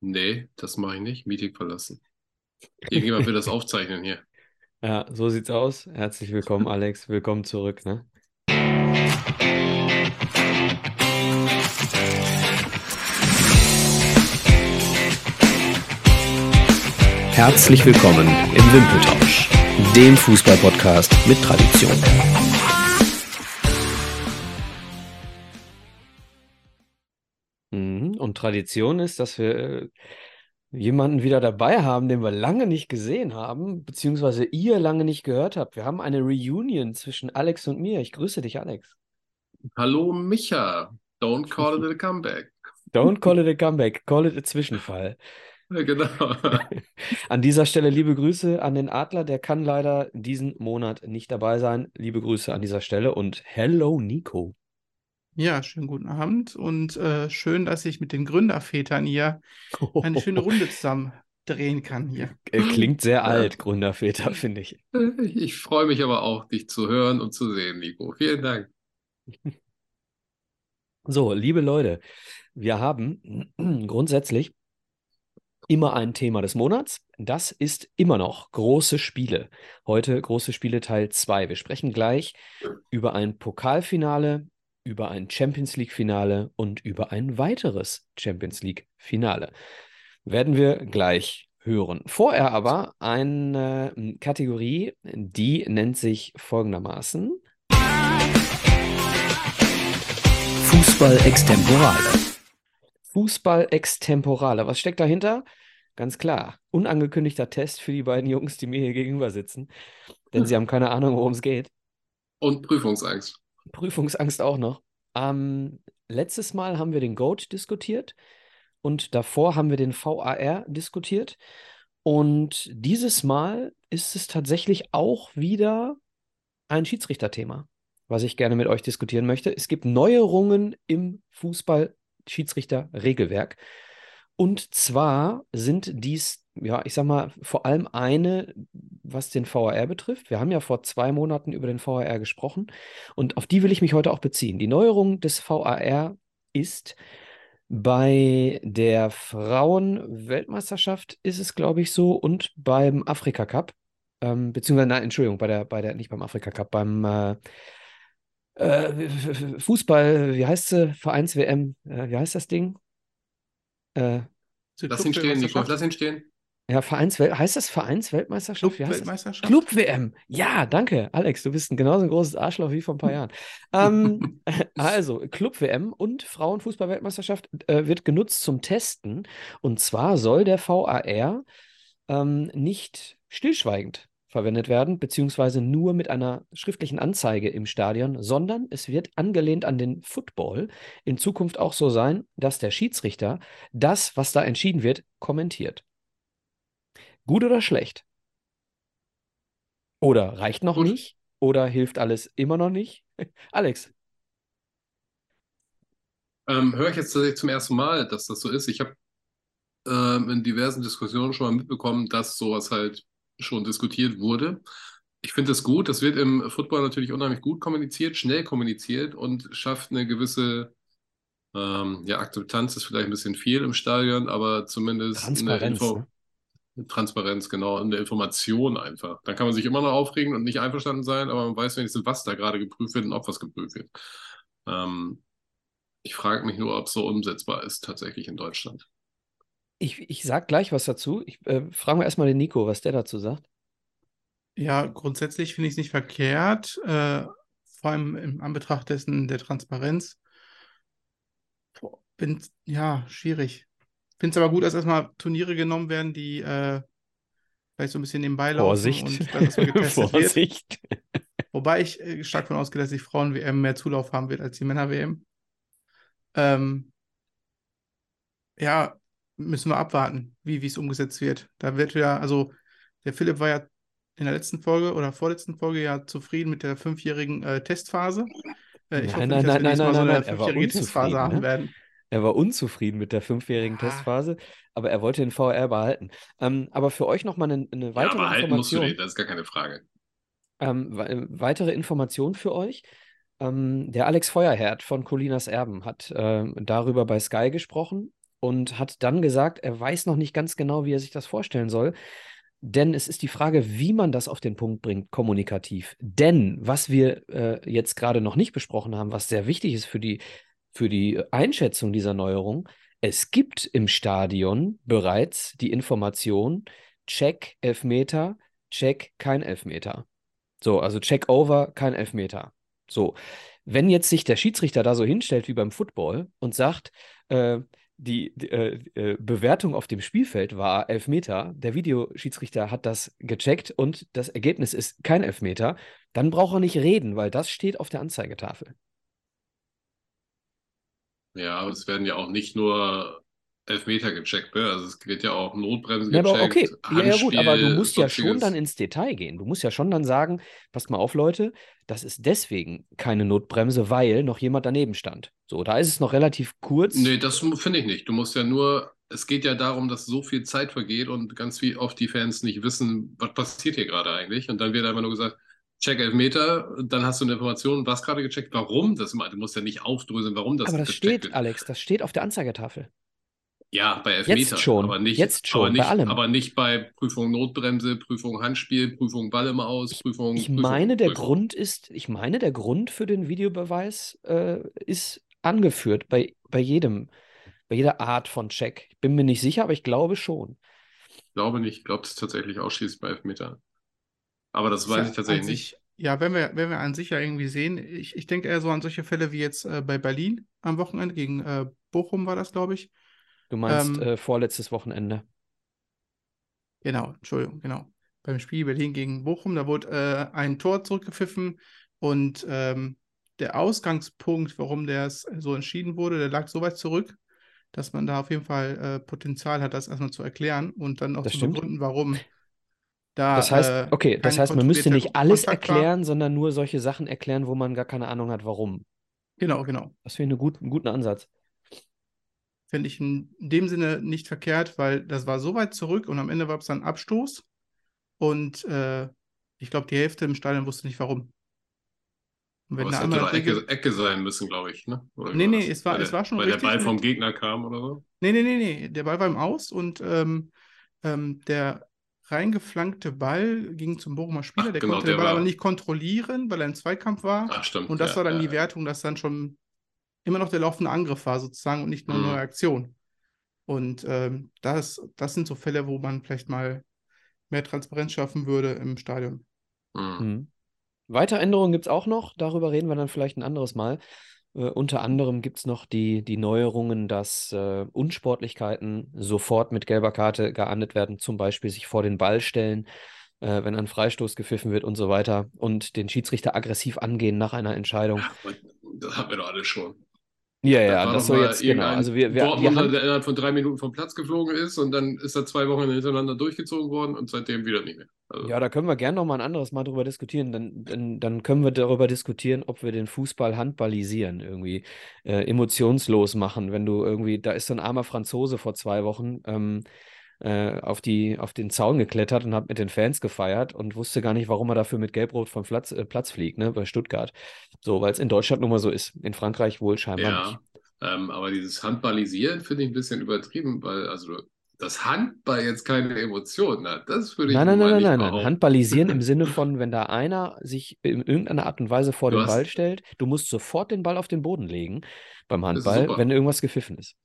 Nee, das mache ich nicht. Meeting verlassen. Irgendjemand will das aufzeichnen hier. Ja, so sieht's aus. Herzlich willkommen, Alex. Willkommen zurück, ne? Herzlich willkommen im Wimpeltausch, dem Fußballpodcast mit Tradition. Und Tradition ist, dass wir äh, jemanden wieder dabei haben, den wir lange nicht gesehen haben, beziehungsweise ihr lange nicht gehört habt. Wir haben eine Reunion zwischen Alex und mir. Ich grüße dich, Alex. Hallo Micha. Don't call it a comeback. Don't call it a comeback, call it a Zwischenfall. Ja, genau. An dieser Stelle liebe Grüße an den Adler, der kann leider diesen Monat nicht dabei sein. Liebe Grüße an dieser Stelle und hello Nico. Ja, schönen guten Abend und äh, schön, dass ich mit den Gründervätern hier eine schöne Runde zusammen drehen kann hier. Klingt sehr alt, Gründerväter, finde ich. Ich freue mich aber auch, dich zu hören und zu sehen, Nico. Vielen Dank. So, liebe Leute, wir haben grundsätzlich immer ein Thema des Monats. Das ist immer noch große Spiele. Heute große Spiele Teil 2. Wir sprechen gleich über ein Pokalfinale, über ein Champions League-Finale und über ein weiteres Champions League-Finale. Werden wir gleich hören. Vorher aber eine Kategorie, die nennt sich folgendermaßen. Fußball Extemporale. Fußball Extemporale. Was steckt dahinter? Ganz klar, unangekündigter Test für die beiden Jungs, die mir hier gegenüber sitzen, denn sie haben keine Ahnung, worum es geht. Und Prüfungsangst. Prüfungsangst auch noch. Ähm, letztes Mal haben wir den GOAT diskutiert und davor haben wir den VAR diskutiert. Und dieses Mal ist es tatsächlich auch wieder ein Schiedsrichterthema, was ich gerne mit euch diskutieren möchte. Es gibt Neuerungen im Fußball-Schiedsrichter-Regelwerk. Und zwar sind dies, ja, ich sag mal, vor allem eine, was den VAR betrifft. Wir haben ja vor zwei Monaten über den VAR gesprochen und auf die will ich mich heute auch beziehen. Die Neuerung des VAR ist, bei der Frauen-Weltmeisterschaft ist es, glaube ich, so und beim Afrika Cup, ähm, beziehungsweise, nein, Entschuldigung, bei der, bei der, nicht beim Afrika Cup, beim äh, äh, Fußball, wie heißt sie? Vereins-WM, äh, wie heißt das Ding? Äh, Lass ihn stehen, Nico. Lass ihn stehen. ja, Vereinswelt, heißt das Vereinsweltmeisterschaft? Wie heißt das? Club-Weltmeisterschaft? Club-WM. Ja, danke, Alex. Du bist ein genauso ein großes Arschloch wie vor ein paar Jahren. ähm, also, Club-WM und Frauenfußball-Weltmeisterschaft äh, wird genutzt zum Testen. Und zwar soll der VAR ähm, nicht stillschweigend verwendet werden, beziehungsweise nur mit einer schriftlichen Anzeige im Stadion, sondern es wird angelehnt an den Football in Zukunft auch so sein, dass der Schiedsrichter das, was da entschieden wird, kommentiert. Gut oder schlecht? Oder reicht noch Gut. nicht? Oder hilft alles immer noch nicht? Alex, Ähm, höre ich jetzt tatsächlich zum ersten Mal, dass das so ist. Ich habe ähm, in diversen Diskussionen schon mal mitbekommen, dass sowas halt schon diskutiert wurde. Ich finde es gut. Das wird im Football natürlich unheimlich gut kommuniziert, schnell kommuniziert und schafft eine gewisse ähm, ja, Akzeptanz ist vielleicht ein bisschen viel im Stadion, aber zumindest eine Transparenz, Info ne? Transparenz, genau, eine Information einfach. Dann kann man sich immer noch aufregen und nicht einverstanden sein, aber man weiß wenigstens, was da gerade geprüft wird und ob was geprüft wird. Ähm, ich frage mich nur, ob es so umsetzbar ist tatsächlich in Deutschland. Ich, ich sag gleich was dazu. Ich äh, frage mal erstmal den Nico, was der dazu sagt. Ja, grundsätzlich finde ich es nicht verkehrt, äh, vor allem im Anbetracht dessen der Transparenz. Boah, Bin, ja, schwierig. Finde es aber gut, dass erstmal Turniere genommen werden, die äh, vielleicht so ein bisschen nebenbei laufen Vorsicht. und dass getestet wird. Vorsicht. Wobei ich äh, stark davon ausgehe, dass die Frauen-WM mehr Zulauf haben wird als die Männer-WM. Ähm, ja, müssen wir abwarten, wie wie es umgesetzt wird. Da wird ja, also der Philipp war ja in der letzten Folge oder vorletzten Folge ja zufrieden mit der fünfjährigen äh, Testphase. Äh, ich Nein, hoffe nein, nicht, dass nein, wir nein, nein, so eine er fünfjährige Testphase unzufrieden, haben ne? werden. Er war unzufrieden mit der fünfjährigen Ja. Testphase, aber er wollte den VR behalten. Ähm, aber für euch nochmal eine, eine Ja, weitere aber halten musst du Information. den, das ist gar keine Frage. Ähm, äh, weitere Information für euch. Ähm, der Alex Feuerherd von Colinas Erben hat ähm, darüber bei Sky gesprochen und hat dann gesagt, er weiß noch nicht ganz genau, wie er sich das vorstellen soll. Denn es ist die Frage, wie man das auf den Punkt bringt, kommunikativ. Denn was wir äh, jetzt gerade noch nicht besprochen haben, was sehr wichtig ist für die, für die Einschätzung dieser Neuerung, es gibt im Stadion bereits die Information, Check Elfmeter, Check kein Elfmeter. So, also Check over, kein Elfmeter. So, wenn jetzt sich der Schiedsrichter da so hinstellt wie beim Football und sagt, äh, die, die äh, äh, Bewertung auf dem Spielfeld war Elfmeter, der Videoschiedsrichter hat das gecheckt und das Ergebnis ist kein Elfmeter, dann braucht er nicht reden, weil das steht auf der Anzeigetafel. Ja, aber es werden ja auch nicht nur Elfmeter gecheckt, ne? Also es wird ja auch Notbremse Ja, aber gecheckt, okay, ja, ja gut, aber du Handspiel, musst ja schon dann ins Detail gehen. Du musst ja schon dann sagen, passt mal auf, Leute, das ist deswegen keine Notbremse, weil noch jemand daneben stand. So, da ist es noch relativ kurz. Nee, das finde ich nicht. Du musst ja nur, es geht ja darum, dass so viel Zeit vergeht und ganz wie oft die Fans nicht wissen, was passiert hier gerade eigentlich. Und dann wird einfach nur gesagt, check Elfmeter, dann hast du eine Information, was gerade gecheckt, warum das immer, du musst ja nicht aufdröseln, warum das aber das gecheckt steht, wird. Alex, das steht auf der Anzeigetafel. Ja, bei Elfmeter, schon, aber nicht, jetzt schon, aber bei nicht, allem. aber nicht bei Prüfung Notbremse, Prüfung Handspiel, Prüfung Ball im Aus, Prüfung. Ich Prüfung, meine, der Prüfung. Grund ist, ich meine, der Grund für den Videobeweis äh, ist angeführt bei, bei jedem, bei jeder Art von Check. Ich bin mir nicht sicher, aber ich glaube schon. Ich glaube nicht, ich glaube, das ist tatsächlich ausschließlich bei Elfmeter. Aber das Ist weiß ja ich tatsächlich an nicht. sich, ja, wenn wir, wenn wir an sich ja irgendwie sehen, ich, ich denke eher so an solche Fälle wie jetzt äh, bei Berlin am Wochenende gegen äh, Bochum war das, glaube ich. Du meinst Ähm, äh, vorletztes Wochenende. Genau, Entschuldigung, genau. Beim Spiel Berlin gegen Bochum, da wurde äh, ein Tor zurückgepfiffen und ähm, der Ausgangspunkt, warum das so entschieden wurde, der lag so weit zurück, dass man da auf jeden Fall äh, Potenzial hat, das erstmal zu erklären und dann auch Das zu stimmt. begründen, warum da Das heißt, äh, okay, das heißt, man müsste nicht alles Kontakt war. erklären, sondern nur solche Sachen erklären, wo man gar keine Ahnung hat, warum. Genau, genau. Das finde ich eine gut, einen guten Ansatz. Fände ich in dem Sinne nicht verkehrt, weil das war so weit zurück und am Ende war es dann Abstoß. Und äh, ich glaube, die Hälfte im Stadion wusste nicht warum. Und wenn Aber da hätte einmal Ecke, Ecke sein müssen, glaube ich, ne? Oder Nee, nee, es war- Weil es der, war schon Weil der Ball vom Gegner kam oder so? Nee, nee, nee, nee. Der Ball war im Aus und ähm, ähm, der reingeflankte Ball ging zum Bochumer Spieler. Ach, der genau, konnte den der Ball aber war- nicht kontrollieren, weil er im Zweikampf war. Ach, stimmt. Und das ja, war dann ja, die. Wertung, dass dann schon immer noch der laufende Angriff war, sozusagen, und nicht nur eine Mhm. neue Aktion. Und ähm, das, das sind so Fälle, wo man vielleicht mal mehr Transparenz schaffen würde im Stadion. Mhm. Mhm. Weitere Änderungen gibt es auch noch, darüber reden wir dann vielleicht ein anderes Mal. Äh, unter anderem gibt es noch die, die Neuerungen, dass äh, Unsportlichkeiten sofort mit gelber Karte geahndet werden, zum Beispiel sich vor den Ball stellen, äh, wenn ein Freistoß gepfiffen wird und so weiter und den Schiedsrichter aggressiv angehen nach einer Entscheidung. Ach, das haben wir doch alle schon. Ja, ja, das soll jetzt, genau. Also wir, wir, wir Dortmunder, haben, der innerhalb von drei Minuten vom Platz geflogen ist und dann ist er zwei Wochen hintereinander durchgezogen worden und seitdem wieder nicht mehr. Also, Ja, da können wir gerne noch mal ein anderes Mal drüber diskutieren. Dann, dann, dann können wir darüber diskutieren, ob wir den Fußball handballisieren, irgendwie äh, emotionslos machen. Wenn du irgendwie, da ist so ein armer Franzose vor zwei Wochen ähm, äh, auf die, auf den Zaun geklettert und hat mit den Fans gefeiert und wusste gar nicht, warum er dafür mit Gelbrot vom Platz, äh, Platz fliegt, ne, bei Stuttgart. So, weil es in Deutschland nun mal so ist. In Frankreich wohl scheinbar nicht. Ja, ähm, aber dieses Handballisieren finde ich ein bisschen übertrieben, weil also das Handball jetzt keine Emotionen hat, das würde ich Nein, nein, nein, nein, nicht nein, nein. Handballisieren im Sinne von, wenn da einer sich in irgendeiner Art und Weise vor Du den hast- Ball stellt, du musst sofort den Ball auf den Boden legen beim Handball, wenn irgendwas gepfiffen ist.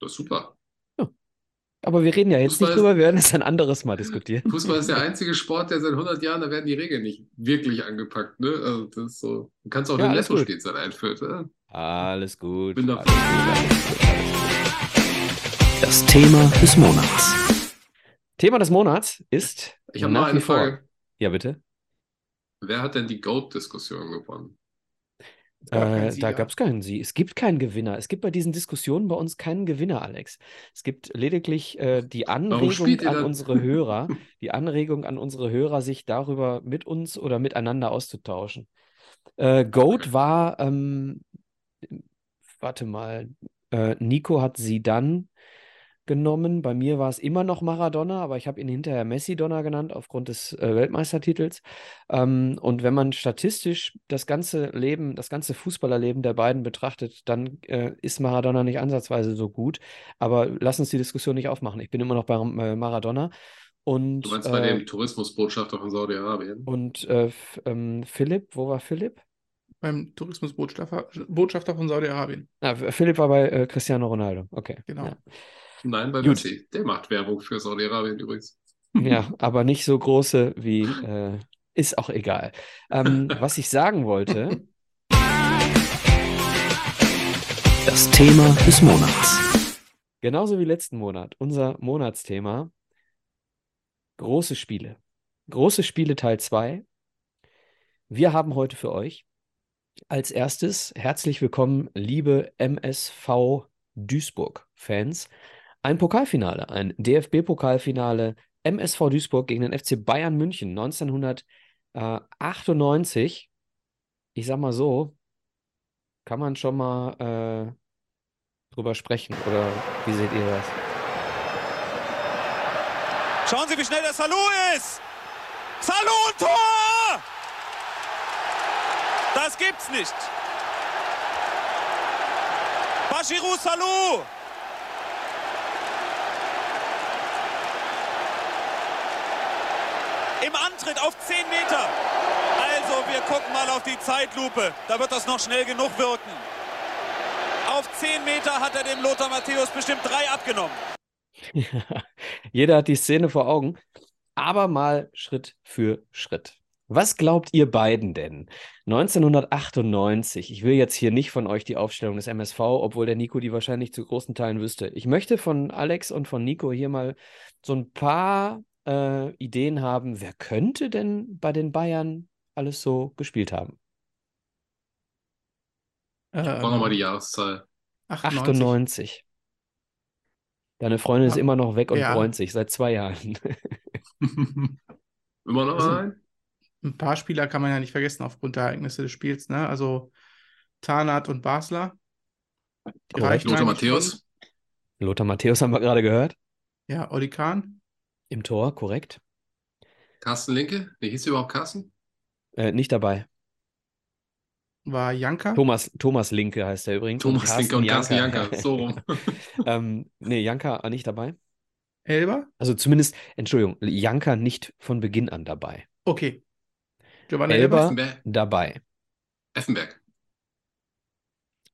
Das ist super. Aber wir reden ja jetzt Fußball nicht drüber, wir werden es ein anderes Mal diskutieren. Fußball ist der einzige Sport, der seit 100 Jahren, da werden die Regeln nicht wirklich angepackt. Ne? Also das ist so, du kannst auch Ja, eine alles gut. Netto-Spielzeit einführen. Ne? Alles gut. Bin da alles gut, alles gut, alles gut. Das Thema des Monats. Thema des Monats ist Ich habe nach mal eine wie vor- Frage. Ja, bitte. Wer hat denn die GOAT-Diskussion gewonnen? Gab Äh, da gab es keinen Sie. Es gibt keinen Gewinner. Es gibt bei diesen Diskussionen bei uns keinen Gewinner, Alex. Es gibt lediglich äh, die Anregung an unsere Hörer, die Anregung an unsere Hörer, sich darüber mit uns oder miteinander auszutauschen. Äh, Goat war, ähm, warte mal, äh, Nico hat sie dann genommen. Bei mir war es immer noch Maradona, aber ich habe ihn hinterher Messi-Donna genannt aufgrund des äh, Weltmeistertitels. Ähm, und wenn man statistisch das ganze Leben, das ganze Fußballerleben der beiden betrachtet, dann äh, ist Maradona nicht ansatzweise so gut. Aber lass uns die Diskussion nicht aufmachen. Ich bin immer noch bei äh, Maradona. Und, du meinst bei dem Tourismusbotschafter von Saudi-Arabien? Und äh, ähm, Philipp, wo war Philipp? Beim Tourismusbotschafter Botschafter von Saudi-Arabien. Ah, Philipp war bei äh, Cristiano Ronaldo. Okay. Genau. Ja. Nein, bei Gut. Messi. Der macht Werbung für Saudi-Arabien übrigens. Ja, aber nicht so große wie, äh, ist auch egal. Ähm, was ich sagen wollte, Das Thema des Monats. genauso wie letzten Monat, unser Monatsthema, große Spiele. Große Spiele Teil 2. Wir haben heute für euch als erstes herzlich willkommen, liebe MSV Duisburg-Fans. Ein Pokalfinale, ein DFB-Pokalfinale MSV Duisburg gegen den FC Bayern München 1998. Ich sag mal so, kann man schon mal äh, drüber sprechen oder wie seht ihr das? Schauen Sie, wie schnell der Salou ist! Salou Tor! Das gibt's nicht! Bashirou Salou! Im Antritt auf 10 Meter. Also, wir gucken mal auf die Zeitlupe. Da wird das noch schnell genug wirken. Auf 10 Meter hat er dem Lothar Matthäus bestimmt drei abgenommen. Jeder hat die Szene vor Augen, aber mal Schritt für Schritt. Was glaubt ihr beiden denn? 1998, ich will jetzt hier nicht von euch die Aufstellung des MSV, obwohl der Nico die wahrscheinlich zu großen Teilen wüsste. Ich möchte von Alex und von Nico hier mal so ein paar äh, Ideen haben, wer könnte denn bei den Bayern alles so gespielt haben? Ich brauche nochmal die Jahreszahl. 98. 98. Deine Freundin ist Ja. immer noch weg und Ja. bräunt sich seit zwei Jahren. Immer noch Also- ein? Ein paar Spieler kann man ja nicht vergessen aufgrund der Ereignisse des Spiels, ne? Also Tarnath und Basler. Lothar Matthäus? schon. Lothar Matthäus haben wir gerade gehört. Ja, Oli Kahn. Im Tor, korrekt. Carsten Linke? Nee, hieß der überhaupt Carsten? Äh, nicht dabei. War Janka. Thomas, Thomas Linke heißt er übrigens. und Thomas Linke und Carsten Janka. So rum. ähm, nee, Janka nicht dabei. Elber. Also zumindest, Entschuldigung, Janka nicht von Beginn an dabei. Okay. Giovanni Elber. Elber. Dabei. Effenberg.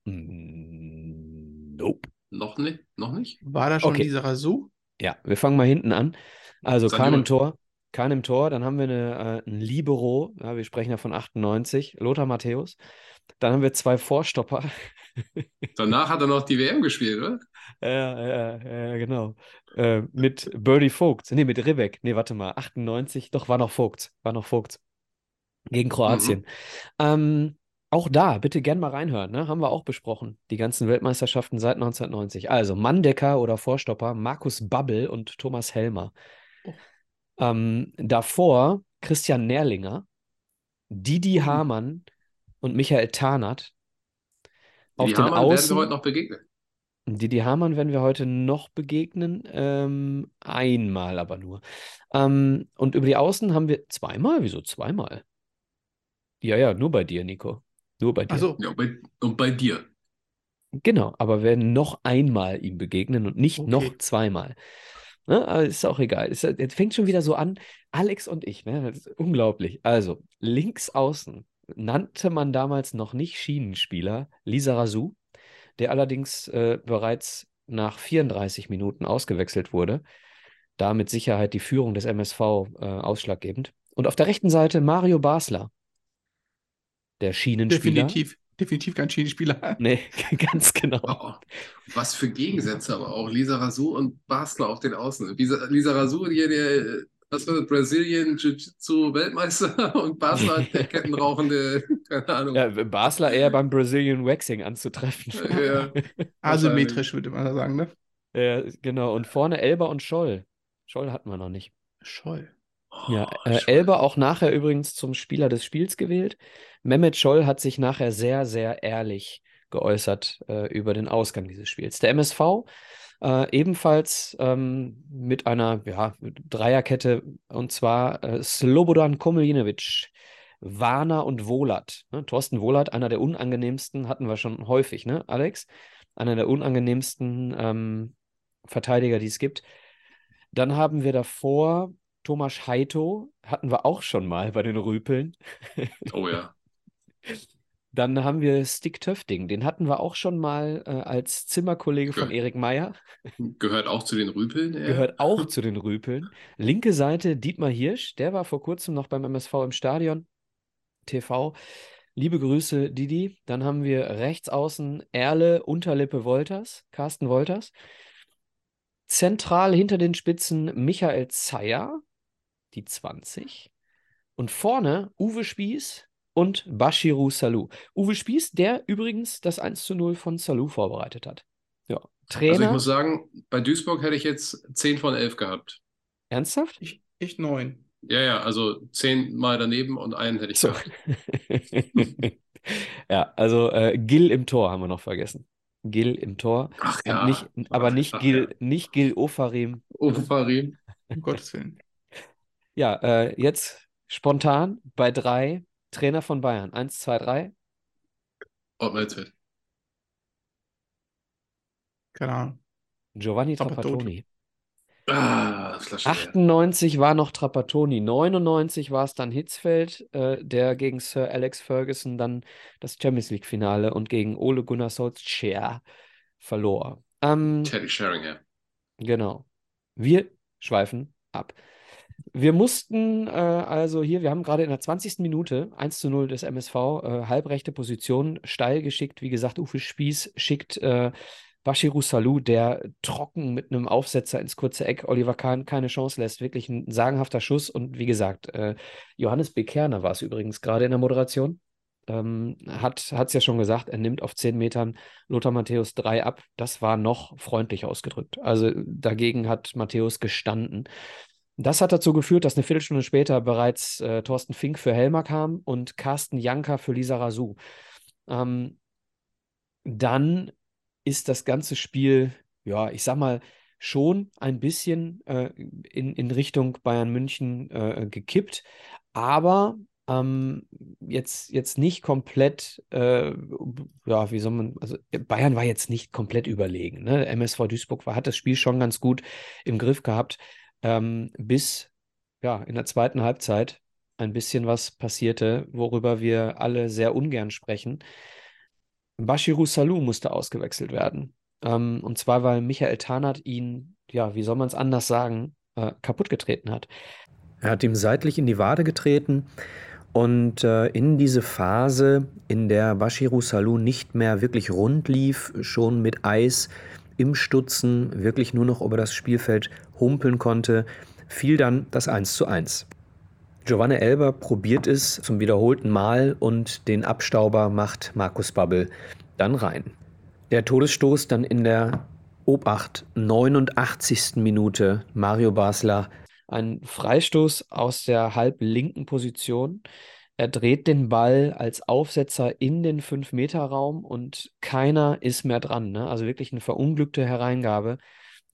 Mm, Nope. Noch nicht? Noch nicht? War da schon Okay. dieser Rasu? Ja, wir fangen mal hinten an. Also. Kahn im Tor. Kahn im Tor, dann haben wir eine, äh, ein Libero, ja, wir sprechen ja von 98, Lothar Matthäus. Dann haben wir zwei Vorstopper. Danach hat er noch die WM gespielt, oder? Ja, ja, ja, genau. Äh, mit Birdie Vogt. Nee, mit Ribbeck. Nee, warte mal. 98. Doch, war noch Vogt. War noch Vogt. Gegen Kroatien. Ähm, auch da, bitte gern mal reinhören. Ne? Haben wir auch besprochen. Die ganzen Weltmeisterschaften seit 1990. Also Mandecker oder Vorstopper, Markus Babbel und Thomas Helmer. Ähm, davor Christian Nährlinger, Didi Mhm. Hamann und Michael Tarnath. Auf die den Hamann werden wir Außen. heute noch begegnen. Didi Hamann werden wir heute noch begegnen. Ähm, einmal aber nur. Ähm, und über die Außen haben wir zweimal? Wieso zweimal? Ja, ja, nur bei dir, Nico. Nur bei dir. Also, Ja, und bei, und bei dir. Genau, aber werden noch einmal ihm begegnen und nicht Okay. noch zweimal. Ne? Aber ist auch egal. Es, es fängt schon wieder so an. Alex und ich, ne? Ist unglaublich. Also, links außen nannte man damals noch nicht Schienenspieler Lisa Razou, der allerdings äh, bereits nach 34 Minuten ausgewechselt wurde. Da mit Sicherheit die Führung des MSV äh, ausschlaggebend. Und auf der rechten Seite Mario Basler, der Schienenspieler. definitiv, definitiv kein Schienenspieler. Nee, ganz genau. Oh, was für Gegensätze aber auch. Lisa Razou und Basler auf den Außen. Lisa, Lisa Razou, hier der, was war das, Brazilian Jiu-Jitsu Weltmeister und Basler der kettenrauchende, keine Ahnung. Ja, Basler eher beim Brazilian Waxing anzutreffen. Ja. Asymmetrisch, würde man sagen, ne? Ja, genau. Und vorne Elber und Scholl. Scholl hatten wir noch nicht. Scholl. Ja, Oh, äh, Scholl. Elber auch nachher übrigens zum Spieler des Spiels gewählt. Mehmet Scholl hat sich nachher sehr, sehr ehrlich geäußert äh, über den Ausgang dieses Spiels. Der MSV Äh, ebenfalls ähm, mit einer ja, Dreierkette und zwar äh, Slobodan Komeljinovic, Warner und Wohlert. Ne? Thorsten Wohlert, einer der unangenehmsten, hatten wir schon häufig, ne, Alex? Einer der unangenehmsten ähm, Verteidiger, die es gibt. Dann haben wir davor Thomas Heito, hatten wir auch schon mal bei den Rüpeln. Oh ja. Dann haben wir Stick Töfting, den hatten wir auch schon mal äh, als Zimmerkollege von Ge- Erik Meyer. Gehört auch zu den Rüpeln. Ja. Gehört auch zu den Rüpeln. Linke Seite Dietmar Hirsch, der war vor kurzem noch beim MSV im Stadion TV. Liebe Grüße, Didi. Dann haben wir rechts außen Erle Unterlippe Wolters, Carsten Wolters. Zentral hinter den Spitzen Michael Zeyer, die 20. Und vorne Uwe Spieß und Bashiru Salou. Uwe Spieß, der übrigens das 1 zu 0 von Salou vorbereitet hat. Ja. Trainer. Also ich muss sagen, bei Duisburg hätte ich jetzt 10 von 11 gehabt. Ernsthaft? Ich, ich neun. Ja, ja, also 10 mal daneben und einen hätte ich So. gehabt. ja, also äh, Gil im Tor haben wir noch vergessen. Gil im Tor. Ach ja. nicht, aber nicht ach Gil, ja. nicht Gil Ofarim. Ofarim. Um Gottes Willen. Ja, äh, jetzt spontan bei drei Trainer von Bayern. Eins, zwei, drei. Ottmar Hitzfeld. Keine Ahnung. Giovanni Trapattoni. Ah, Flasche leer. 98 war noch Trapattoni, 99 war es dann Hitzfeld, äh, der gegen Sir Alex Ferguson dann das Champions League-Finale und gegen Ole Gunnar Solskjaer verlor. Ähm, Teddy Sheringham. Genau. Wir schweifen ab. Wir mussten äh, also hier, wir haben gerade in der 20. Minute 1 zu 0 des MSV, äh, halbrechte Position, steil geschickt. Wie gesagt, Uwe Spieß schickt äh, Bashiru Salou, der trocken mit einem Aufsetzer ins kurze Eck Oliver Kahn keine Chance lässt. Wirklich ein sagenhafter Schuss. Und wie gesagt, äh, Johannes Bekerner war es übrigens gerade in der Moderation. Ähm, hat es ja schon gesagt, er nimmt auf 10 Metern Lothar Matthäus 3 ab. Das war noch freundlich ausgedrückt. Also dagegen hat Matthäus gestanden. Das hat dazu geführt, dass eine Viertelstunde später bereits äh, Thorsten Fink für Helmer kam und Carsten Janka für Lisa Razou. Ähm, dann ist das ganze Spiel, ja, ich sag mal, schon ein bisschen äh, in, in Richtung Bayern München äh, gekippt, aber ähm, jetzt, jetzt nicht komplett, äh, ja, wie soll man, also Bayern war jetzt nicht komplett überlegen. Ne? MSV Duisburg war, hat das Spiel schon ganz gut im Griff gehabt, ähm, bis ja, in der zweiten Halbzeit ein bisschen was passierte, worüber wir alle sehr ungern sprechen. Bashiru Salou musste ausgewechselt werden. Ähm, und zwar, weil Michael Tarnath ihn, ja, wie soll man es anders sagen, äh, kaputtgetreten hat. Er hat ihm seitlich in die Wade getreten und äh, in diese Phase, in der Bashiru Salou nicht mehr wirklich rund lief, schon mit Eis im Stutzen, wirklich nur noch über das Spielfeld humpeln konnte, fiel dann das 1 zu 1. Giovanni Elber probiert es zum wiederholten Mal und den Abstauber macht Markus Babbel dann rein. Der Todesstoß dann in der Obacht 89. Minute Mario Basler Ein Freistoß aus der halblinken Position. Er dreht den Ball als Aufsetzer in den 5-Meter-Raum und keiner ist mehr dran. Ne? Also wirklich eine verunglückte Hereingabe,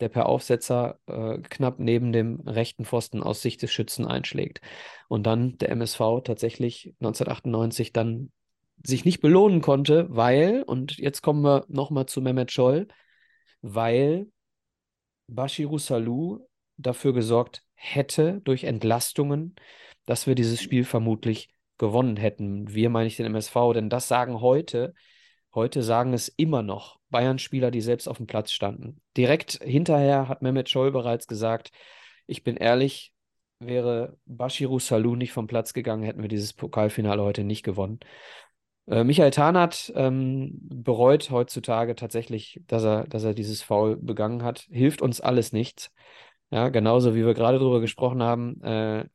der per Aufsetzer äh, knapp neben dem rechten Pfosten aus Sicht des Schützen einschlägt. Und dann der MSV tatsächlich 1998 dann sich nicht belohnen konnte, weil, und jetzt kommen wir nochmal zu Mehmet Scholl, weil Bashiru Salou dafür gesorgt hätte durch Entlastungen, dass wir dieses Spiel vermutlich gewonnen hätten. Wir meine ich den MSV, denn das sagen heute, heute sagen es immer noch Bayern-Spieler, die selbst auf dem Platz standen. Direkt hinterher hat Mehmet Scholl bereits gesagt, ich bin ehrlich, wäre Bashiru Salou nicht vom Platz gegangen, hätten wir dieses Pokalfinale heute nicht gewonnen. Äh, Michael Tarnath ähm, bereut heutzutage tatsächlich, dass er, dass er dieses Foul begangen hat. Hilft uns alles nichts. Ja, genauso wie wir gerade darüber gesprochen haben, äh,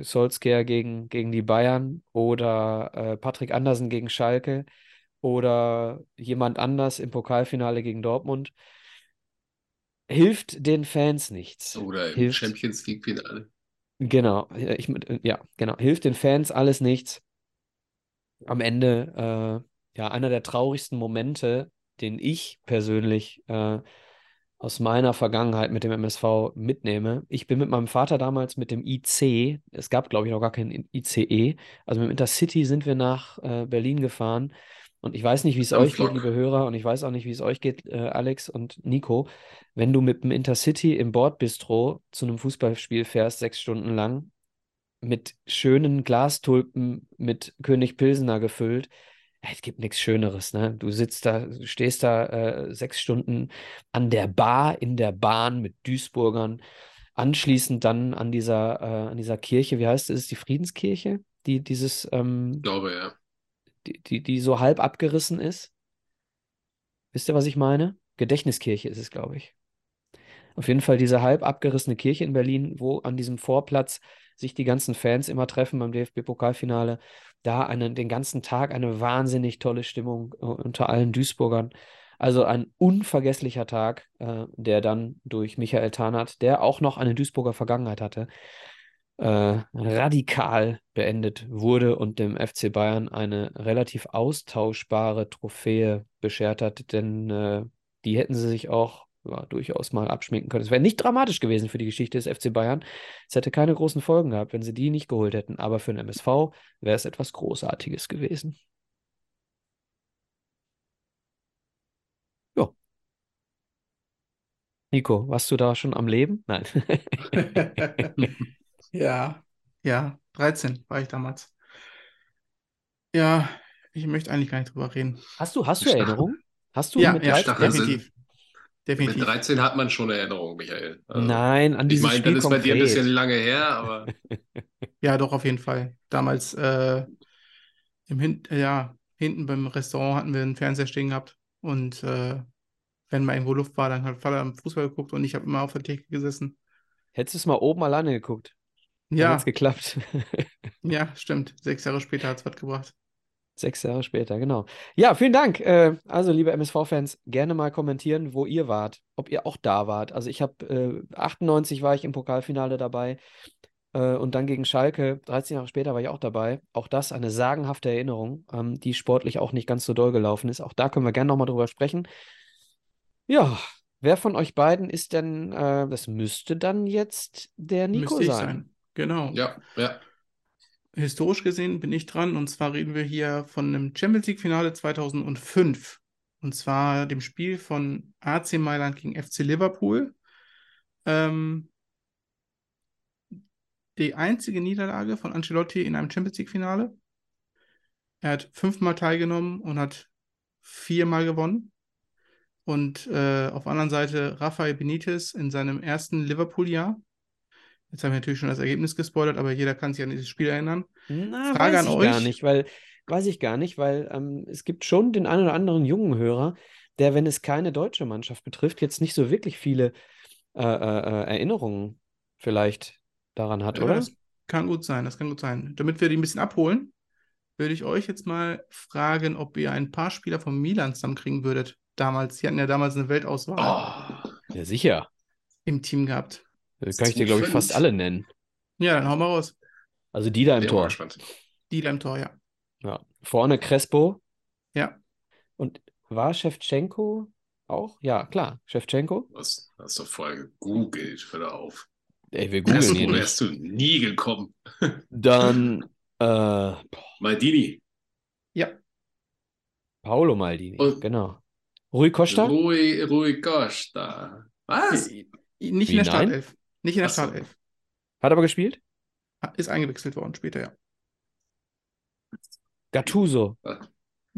Solskjaer gegen, gegen die Bayern oder äh, Patrick Andersen gegen Schalke oder jemand anders im Pokalfinale gegen Dortmund. Hilft den Fans nichts. Oder im Hilft, Champions League-Finale. genau, äh, ich, ja, genau, hilft den Fans alles nichts. Am Ende, äh, ja, einer der traurigsten Momente, den ich persönlich äh, aus meiner Vergangenheit mit dem MSV mitnehme. Ich bin mit meinem Vater damals mit dem IC, es gab glaube ich noch gar keinen ICE, also mit dem Intercity sind wir nach äh, Berlin gefahren. Und ich weiß nicht, wie es euch geht, liebe Hörer, und ich weiß auch nicht, wie es euch geht, äh, Alex und Nico. Wenn du mit dem Intercity im Bordbistro zu einem Fußballspiel fährst, sechs Stunden lang, mit schönen Glastulpen mit König Pilsener gefüllt, es gibt nichts Schöneres, ne? Du sitzt da, stehst da äh, sechs Stunden an der Bar in der Bahn mit Duisburgern, anschließend dann an dieser, äh, an dieser Kirche, wie heißt es, die Friedenskirche, die dieses, ähm, Ich glaube, ja. die, die, die so halb abgerissen ist. Wisst ihr, was ich meine? Gedächtniskirche ist es, glaube ich. Auf jeden Fall diese halb abgerissene Kirche in Berlin, wo an diesem Vorplatz sich die ganzen Fans immer treffen beim DFB-Pokalfinale. Da eine, den ganzen Tag eine wahnsinnig tolle Stimmung äh, unter allen Duisburgern. Also ein unvergesslicher Tag, äh, der dann durch Michael Tarnath, der auch noch eine Duisburger Vergangenheit hatte, äh, radikal beendet wurde und dem FC Bayern eine relativ austauschbare Trophäe beschert hat, denn äh, die hätten sie sich auch ja, durchaus mal abschminken können. Es wäre nicht dramatisch gewesen für die Geschichte des FC Bayern. Es hätte keine großen Folgen gehabt, wenn sie die nicht geholt hätten. Aber für den MSV wäre es etwas Großartiges gewesen. Ja. Nico, warst du da schon am Leben? Nein. Ja, ja, 13 war ich damals. Ja, ich möchte eigentlich gar nicht drüber reden. Hast du, hast du. Erinnerungen? Hast du Ja, mit ja, 13 Stachel sind- definitiv. Mit Definitiv. 13 hat man schon Erinnerungen, Michael. Also, Nein, an Ich dieses meine, Spiel das ist bei dir ein konkret. bisschen lange her, aber Ja, doch, auf jeden Fall. Damals äh, im Hin ja, hinten beim Restaurant hatten wir einen Fernseher stehen gehabt und äh, wenn mal irgendwo Luft war, dann hat Vater am Fußball geguckt und ich habe immer auf der Theke gesessen. Hättest du es mal oben alleine geguckt? Ja, hat's geklappt. ja, stimmt. Sechs Jahre später hat es was gebracht. Sechs Jahre später, genau. Ja, vielen Dank. Äh, also, liebe MSV-Fans, gerne mal kommentieren, wo ihr wart, ob ihr auch da wart. Also, ich habe äh, 98 war ich im Pokalfinale dabei äh, und dann gegen Schalke, 13 Jahre später war ich auch dabei. Auch das eine sagenhafte Erinnerung, ähm, die sportlich auch nicht ganz so doll gelaufen ist. Auch da können wir gerne nochmal drüber sprechen. Ja, wer von euch beiden ist denn, das müsste dann jetzt der Nico Müsste ich sein. sein. Genau. ja, ja. Historisch gesehen bin ich dran und zwar reden wir hier von einem Champions League-Finale 2005. Und zwar dem Spiel von AC Mailand gegen FC Liverpool. Ähm, die einzige Niederlage von Ancelotti in einem Champions League-Finale. Er hat fünfmal teilgenommen und hat viermal gewonnen. Und äh, auf der anderen Seite Rafael Benitez in seinem ersten Liverpool-Jahr. Jetzt haben wir natürlich schon das Ergebnis gespoilert, aber jeder kann sich an dieses Spiel erinnern. Na, Frage weiß an ich gar euch. nicht, weil, weiß ich gar nicht, weil ähm, es gibt schon den einen oder anderen jungen Hörer, der, wenn es keine deutsche Mannschaft betrifft, jetzt nicht so wirklich viele äh, äh, äh, Erinnerungen vielleicht daran hat, Ja, oder? das kann gut sein, das kann gut sein. Damit wir die ein bisschen abholen, würde ich euch jetzt mal fragen, ob ihr ein paar Spieler von Milan zusammenkriegen würdet. Damals, die hatten ja damals eine Weltauswahl Oh, Ja, sicher. im Team gehabt. Das kann ich dir, glaube ich, fast alle nennen. Ja, dann hau mal raus. Also die da im bin Tor. gespannt. Die da im Tor, ja. Ja. Vorne Crespo. Ja. Und war Shevchenko auch? Ja, klar. Shevchenko. Du hast, doch vorher gegoogelt, hör auf. Ey, wir googeln du, hier nicht. wärst du nie gekommen. Dann äh, Maldini, Ja, Paolo Maldini. Und- Genau. Rui Costa? Rui, Rui Costa. Was? I- nicht Wie, in der nein? Startelf. Nicht in der Ach. Startelf. Hat aber gespielt? Ist eingewechselt worden später, ja. Gattuso.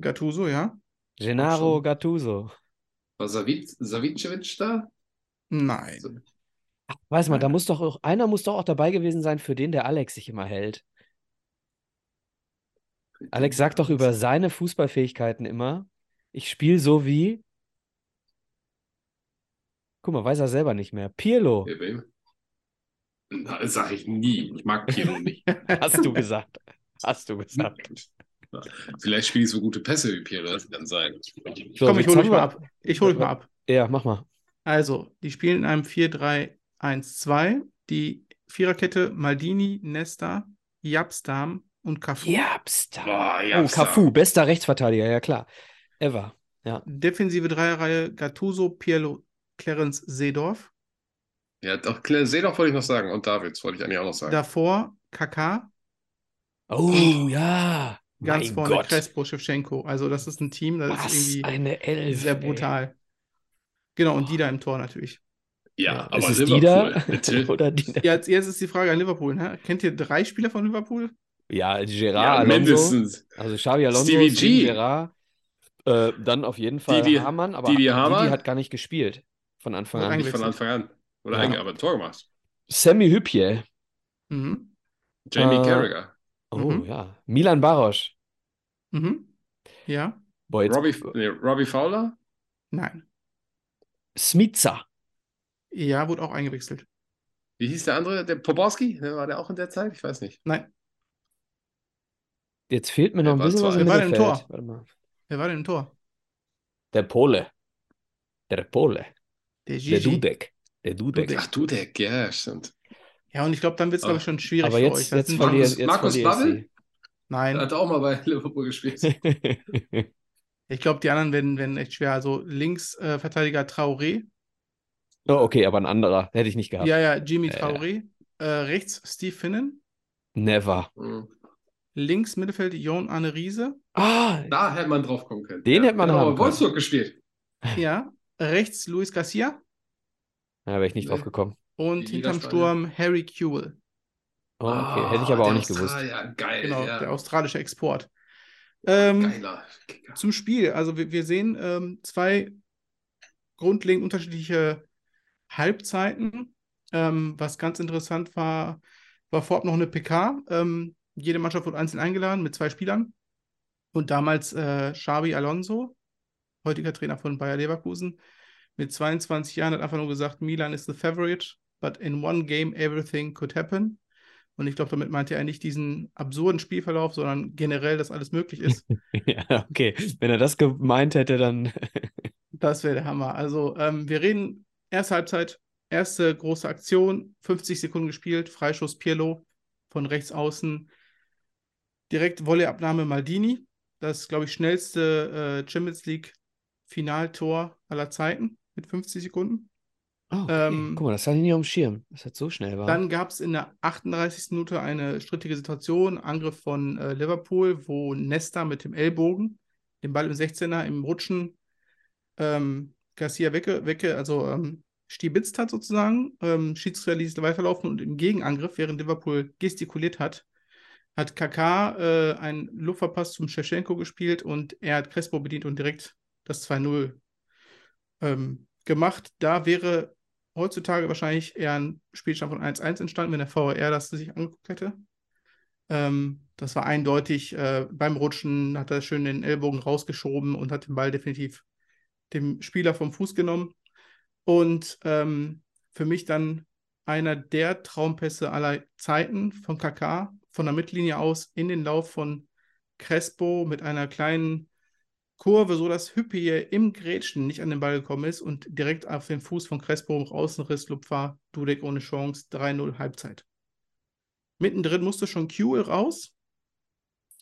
Gattuso, ja? Gennaro. Gattuso. War Savic, Savicevic da? Nein. So. Weiß mal, da Nein. muss doch auch, einer muss doch auch dabei gewesen sein, für den der Alex sich immer hält. Alex sagt doch über seine Fußballfähigkeiten immer, ich spiele so wie. Guck mal, weiß er selber nicht mehr. Pirlo, Ja, wem? Na, sag ich nie. Ich mag Pirlo nicht. hast du gesagt. Hast du gesagt. Vielleicht spiele ich so gute Pässe wie Pirlo, das kann sein. So, Komm, ich hole dich mal ab. Ich hole dich mal ab. Ja, mach mal. Also, die spielen in einem 4-3-1-2. Die Viererkette Maldini, Nesta, Japstam und Cafu. Japsta. Boah, Oh, Japsta. Cafu, bester Rechtsverteidiger, ja klar. Ever. Ja. Defensive Dreierreihe Gattuso, Pirlo, Clarence Seedorf. Ja, doch, Claire Seedorf wollte ich noch sagen und Davids wollte ich eigentlich auch noch sagen. Davor Kaká, Oh, ja. ganz Mein vorne Gott. Crespo, Shevchenko. Also das ist ein Team, das Was ist irgendwie eine Elf. sehr ey. brutal. Genau, und die da im Tor natürlich. ja, Ist aber es die Liverpool, bitte. Oder die da? Jetzt, jetzt ist die Frage an Liverpool. Ne? Kennt ihr drei Spieler von Liverpool? Ja, Ja, Gerard Alonso. mindestens. Also Xavi Alonso, Stevie G. Gerrard. Äh, dann auf jeden Fall Didi- Hamann, aber Didi Hamann? hat gar nicht gespielt von Anfang an. Nicht von. Anfang an. Oder Ja. eigentlich aber ein Tor gemacht. Sammy Hüpje. Mhm. Jamie Äh, Carragher. Oh Mhm. ja. Milan Barosch. Mhm. Ja? Jetzt Robbie, nee, Robbie Fowler? Nein. Smica. Ja, wurde auch eingewechselt. Wie hieß der andere? Der Poborski? War der auch in der Zeit? Ich weiß nicht. Nein. Jetzt fehlt mir noch ein bisschen was im wer war denn im. Tor? Warte mal. Wer war denn im Tor? Der Pole. Der Pole. Der Der Gigi. Dudek. Der Dudek. Ach, Dudek, ja, stimmt. Ja, und ich glaube, dann wird es, glaube ich, schon schwierig Aber für jetzt, euch. Das jetzt verliere Markus- jetzt Markus Babbel? Nein. Er hat auch mal bei Liverpool gespielt. Ich glaube, die anderen werden, werden echt schwer. Also Linksverteidiger äh, Verteidiger Traoré. oh, okay, aber ein anderer. Hätte ich nicht gehabt. Ja, ja, Jimmy Ja, ja. Traoré. Äh, rechts Steve Finnen. Never. Hm. Links Mittelfeld Jon Arne Riese. Ah, Da hätte man drauf kommen können. Den hätte man Der hat haben aber. Wolfsburg gespielt. Ja. Rechts Luis Garcia. Da wäre ich nicht drauf Nee. gekommen. Und hinterm. Sturm Harry Kewell. Oh, okay. Ah, Hätte ich aber auch nicht gewusst. Geil, Genau, ja. der australische Export. Ähm, Geiler Kicker. zum Spiel. Also wir, wir sehen ähm, zwei grundlegend unterschiedliche Halbzeiten. Ähm, was ganz interessant war, war vorab noch eine PK. Ähm, jede Mannschaft wurde einzeln eingeladen mit zwei Spielern. Und damals äh, Xabi Alonso, heutiger Trainer von Bayer Leverkusen, mit 22 Jahren hat einfach nur gesagt, Milan is the favorite, but in one game everything could happen. Und ich glaube, damit meinte er nicht diesen absurden Spielverlauf, sondern generell, dass alles möglich ist. Ja, okay. Wenn er das gemeint hätte, dann. Das wäre der Hammer. Also, ähm, wir reden erste Halbzeit, erste große Aktion, 50 Sekunden gespielt, Freischuss Pirlo von rechts außen. Direkt Volleyabnahme Maldini. Das, glaube ich, schnellste äh, Champions League Finaltor aller Zeiten mit 50 Sekunden. Oh, okay. Ähm, Guck mal, das hatte ich nicht auf dem Schirm, dass das so schnell war. Dann gab es in der 38. Minute eine strittige Situation, Angriff von äh, Liverpool, wo Nesta mit dem Ellbogen den Ball im 16er im Rutschen ähm, Garcia wegge, wegge also ähm, stibitzt hat sozusagen. Ähm, Schiedsrichter ließ weiterlaufen und im Gegenangriff, während Liverpool gestikuliert hat, hat Kaká äh, einen Luftverpass zum Shevchenko gespielt und er hat Crespo bedient und direkt das 2-0 ähm, gemacht. Da wäre heutzutage wahrscheinlich eher ein Spielstand von 1-1 entstanden, wenn der VAR das sich angeguckt hätte. Ähm, das war eindeutig. Äh, beim Rutschen hat er schön den Ellbogen rausgeschoben und hat den Ball definitiv dem Spieler vom Fuß genommen. Und ähm, für mich dann einer der Traumpässe aller Zeiten von KK, von der Mittellinie aus in den Lauf von Crespo mit einer kleinen Kurve, so dass Hüppier im Grätschen nicht an den Ball gekommen ist und direkt auf den Fuß von Crespo Außenriss, Lupfer, Dudek ohne Chance, 3-0 Halbzeit. Mittendrin musste schon Kuhl raus,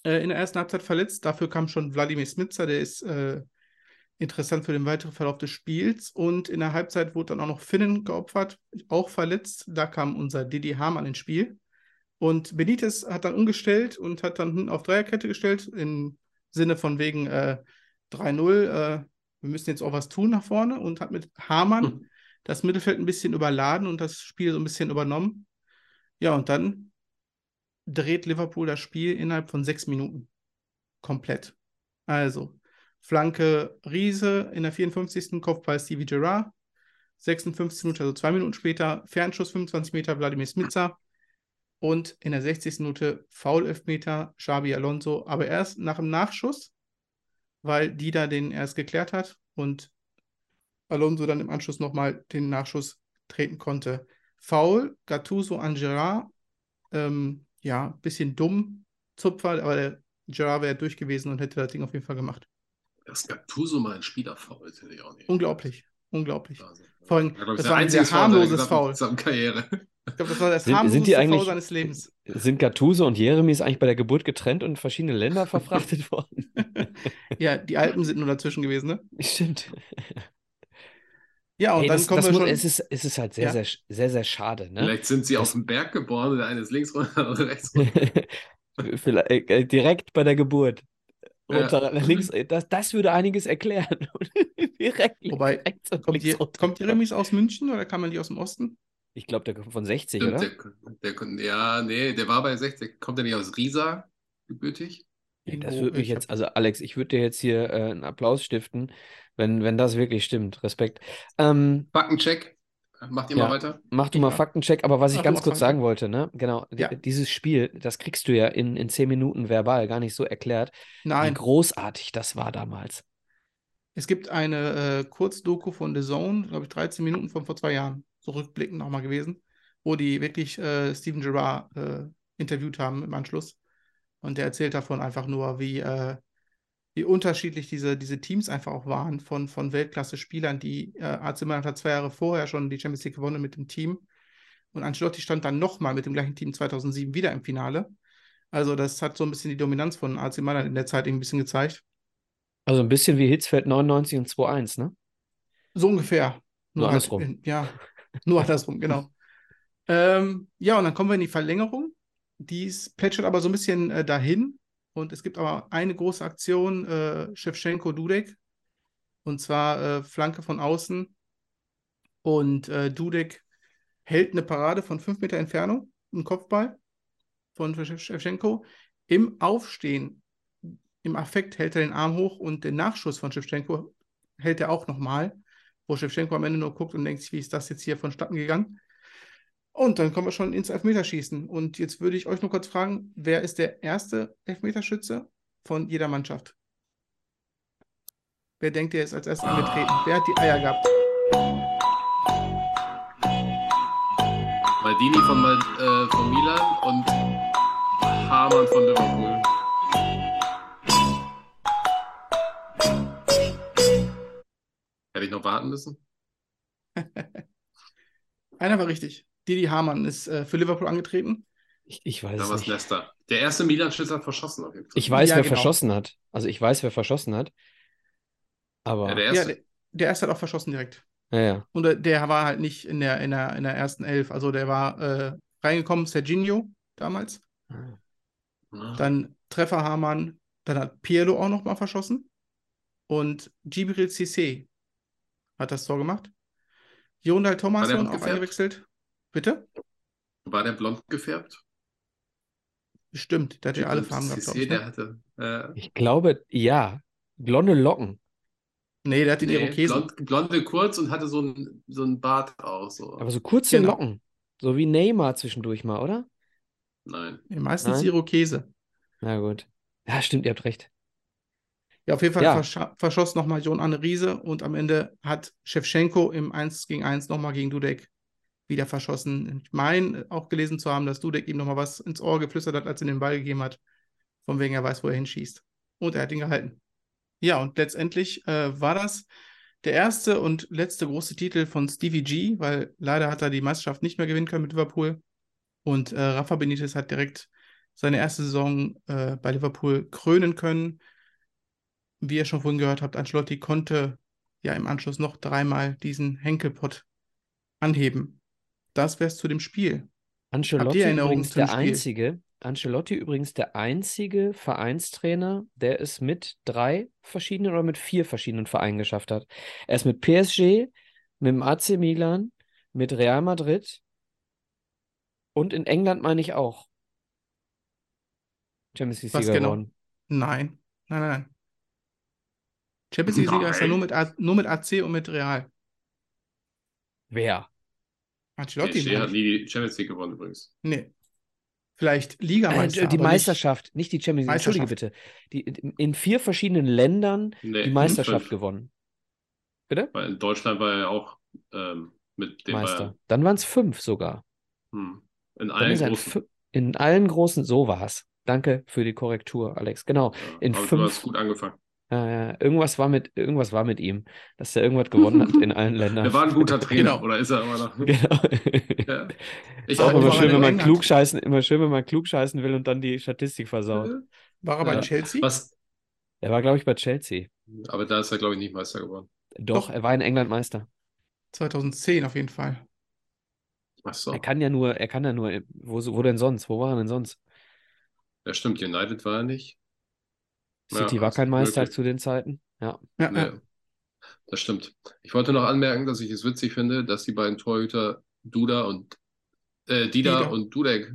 äh, in der ersten Halbzeit verletzt. Dafür kam schon Wladimir Smitzer, der ist äh, interessant für den weiteren Verlauf des Spiels. Und in der Halbzeit wurde dann auch noch Finnen geopfert, auch verletzt. Da kam unser Didi Hamann ins Spiel. Und Benitez hat dann umgestellt und hat dann auf Dreierkette gestellt, im Sinne von wegen äh, 3-0, äh, wir müssen jetzt auch was tun nach vorne und hat mit Hamann Hm. das Mittelfeld ein bisschen überladen und das Spiel so ein bisschen übernommen. Ja, und dann dreht Liverpool das Spiel innerhalb von sechs Minuten. Komplett. Also, Flanke Riese in der 54. Kopfball Stevie Gerrard. 56 Minuten, also zwei Minuten später, Fernschuss 25 Meter Wladimir Smitzer. Und in der 60. Minute Foul-Elfmeter Xabi Alonso, aber erst nach dem Nachschuss, weil Dida den erst geklärt hat und Alonso dann im Anschluss nochmal den Nachschuss treten konnte. Foul, Gattuso an Gerard, ähm, ja, bisschen dumm, Zupfer, aber der Gerard wäre durch gewesen und hätte das Ding auf jeden Fall gemacht. Das Gattuso mal ein Spieler faul, das hätte ich auch nicht. Unglaublich, unglaublich. Wahnsinn. Vor allem, Ja, das war ein sehr harmloses Foul. Karriere. Ich glaube, das war das Sind- sind harmloseste die eigentlich- seines Lebens. Sind Gattuso und Jeremies eigentlich bei der Geburt getrennt und in verschiedene Länder verfrachtet worden? Ja, die Alpen sind nur dazwischen gewesen, ne? Stimmt. Ja, und Ey, dann das, kommen das wir muss, schon. es, ist, es ist halt sehr, Ja. sehr, sehr, sehr schade, ne? Vielleicht sind sie Das- auf dem Berg geboren, der eine ist links runter, der andere rechts runter. Vielleicht, äh, direkt bei der Geburt. Ja. Runter, links, äh, das, das würde einiges erklären. direkt Wobei, und Kommt, links die, runter. kommt Jeremies aus München oder kann man die aus dem Osten? Ich glaube, der kommt von 60, Stimmt, oder? der, der, ja, nee, der war bei 60. Kommt der nicht aus Riesa gebürtig? Ja, das würde mich ich jetzt, also Alex, ich würde dir jetzt hier äh, einen Applaus stiften, wenn, wenn das wirklich stimmt. Respekt. Ähm, Faktencheck. Macht ihr mal Ja. weiter? mach du mal Ja. Faktencheck, aber was ich Mach ganz mal kurz Fakten. sagen wollte, ne? Genau, Ja. dieses Spiel, das kriegst du ja in, in zehn Minuten verbal gar nicht so erklärt, wie Nein, großartig das war damals. es gibt eine äh, Kurzdoku von The Zone, glaube ich, 13 Minuten von vor zwei Jahren, so rückblickend nochmal gewesen, wo die wirklich äh, Steven Gerrard äh, interviewt haben im Anschluss. Und der erzählt davon einfach nur, wie, äh, wie unterschiedlich diese, diese Teams einfach auch waren von, von Weltklasse-Spielern, die äh, AC Mailand hat zwei Jahre vorher schon die Champions League gewonnen mit dem Team. Und Ancelotti stand dann nochmal mit dem gleichen Team 2007 wieder im Finale. Also das hat so ein bisschen die Dominanz von AC Mailand in der Zeit ein bisschen gezeigt. Also ein bisschen wie Hitzfeld 99 und 2-1, ne? So ungefähr. Nur halt andersrum. in- ja, nur andersrum, genau. Ähm, ja, und dann kommen wir in die Verlängerung. Dies plätschert aber so ein bisschen äh, dahin. Und es gibt aber eine große Aktion, äh, Shevchenko-Dudek. Und zwar äh, Flanke von außen. Und äh, Dudek hält eine Parade von fünf Meter Entfernung, einen Kopfball von Shevchenko. Im Aufstehen, im Affekt hält er den Arm hoch und den Nachschuss von Shevchenko hält er auch nochmal wo Shevchenko am Ende nur guckt und denkt sich, wie ist das jetzt hier vonstatten gegangen? Und dann kommen wir schon ins Elfmeterschießen. Und jetzt würde ich euch nur kurz fragen, wer ist der erste Elfmeterschütze von jeder Mannschaft? Wer denkt, der ist als erstes angetreten? Wer hat die Eier gehabt? Maldini von, Mal, äh, von Milan und Hamann von Liverpool. Hätte ich noch warten müssen? Einer war richtig. Didi Hamann ist äh, für Liverpool angetreten. Ich, ich weiß Da es war es nicht. Leicester. Der erste Milan-Schütze hat verschossen auf jeden Fall. Ich weiß, Ja, wer genau. verschossen hat. Also ich weiß, wer verschossen hat. Aber Ja, der Ja, erste. der, der erste hat auch verschossen direkt. ja, ja. Und äh, der war halt nicht in der, in der, in der ersten Elf. Also der war äh, reingekommen, Serginho damals. Ja. Dann Treffer Hamann, dann hat Pirlo auch nochmal verschossen. Und Gibril Cissé hat das Tor gemacht. Jondal Thomasson auch gefärbt? eingewechselt. Bitte? War der blond gefärbt? Bestimmt, der hat ja alle Farben gehabt, der ne? hatte. Äh, Ich glaube, ja. Blonde Locken. Nee, der hat den nee, Irokesen. blond, blonde kurz und hatte so einen so einen Bart auch. So. Aber so kurze Genau. Locken. So wie Neymar zwischendurch mal, oder? Nein. Nee, meistens Nein? Irokese. Na gut. Ja, stimmt, ihr habt recht. Ja, auf jeden Fall Ja. verscha- verschoss nochmal Jon Anne Riese und am Ende hat Shevchenko im 1 gegen 1 nochmal gegen Dudek wieder verschossen. Ich meine auch gelesen zu haben, dass Dudek ihm nochmal was ins Ohr geflüstert hat, als er den Ball gegeben hat, von wegen er weiß, wo er hinschießt. Und er hat ihn gehalten. Ja, und letztendlich äh, war das der erste und letzte große Titel von Stevie G, weil leider hat er die Meisterschaft nicht mehr gewinnen können mit Liverpool. Und äh, Rafa Benitez hat direkt seine erste Saison äh, bei Liverpool krönen können. Wie ihr schon vorhin gehört habt, Ancelotti konnte ja im Anschluss noch dreimal diesen Henkelpott anheben. Das wär's zu dem Spiel. Ancelotti übrigens dem der Spiel? einzige, Ancelotti übrigens der einzige Vereinstrainer, der es mit drei verschiedenen oder mit vier verschiedenen Vereinen geschafft hat. Er ist mit PSG, mit dem AC Milan, mit Real Madrid und in England meine ich auch. Champions Was League-Sieger genau? geworden. Nein, nein, nein. Champions League-Sieger ist Nein. nur mit, A nur mit AC und mit Real. Wer? Ancelotti PSG hat nie die Champions League gewonnen übrigens. Nee. Vielleicht Äh, Ligameister, die aber Meisterschaft, nicht, die Champions League, entschuldige bitte. Die, in vier verschiedenen Ländern Nee, die Meisterschaft fünf. gewonnen. Bitte? Weil in Deutschland war er auch ähm, mit dem Meister. Bayern. Dann waren es fünf sogar. Hm. In allen großen. in allen großen, so war es. Danke für die Korrektur, Alex. Genau. Ja, in aber fünf- du hast gut angefangen. Äh, irgendwas war mit, irgendwas war mit ihm, dass er irgendwas gewonnen hat in allen Ländern. Er war ein guter Trainer, Genau. oder ist er immer noch? Genau. Ja. Ist Ich auch immer schön, wenn man England. klugscheißen, immer schön, wenn man klugscheißen will und dann die Statistik versaut. war er bei Ja. Chelsea? Was? Er war, glaube ich, bei Chelsea. Aber da ist er, glaube ich, nicht Meister geworden. Doch, Doch. er war in England Meister. 2010 auf jeden Fall. Ach so. Er kann ja nur, er kann ja nur, wo, wo denn sonst? Wo war er denn sonst? Ja, stimmt. United war er nicht. City Ja, war kein Meister möglich. zu den Zeiten. Ja. Ja, Nee, ja. das stimmt. Ich wollte noch anmerken, dass ich es witzig finde, dass die beiden Torhüter Duda und äh, Dida Dida. und Dudek.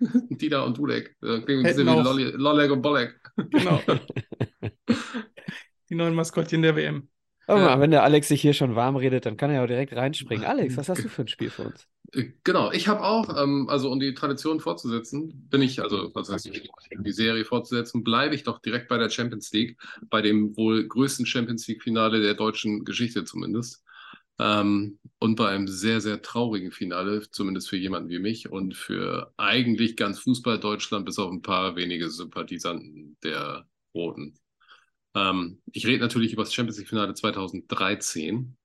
Dida und Dudek. Äh, Klingt ein bisschen wie Lollek und Bollek. Genau. Die neuen Maskottchen der WM. Aber Ja. wenn der Alex sich hier schon warm redet, dann kann er ja auch direkt reinspringen. Alex, was hast du für ein Spiel für uns? Äh, Genau, ich habe auch, ähm, also um die Tradition fortzusetzen, bin ich, also was heißt, um die Serie fortzusetzen, bleibe ich doch direkt bei der Champions League, bei dem wohl größten Champions League-Finale der deutschen Geschichte zumindest. Ähm, und bei einem sehr, sehr traurigen Finale, zumindest für jemanden wie mich und für eigentlich ganz Fußball Deutschland, bis auf ein paar wenige Sympathisanten der Roten. Ähm, ich rede natürlich über das Champions League-Finale 2013,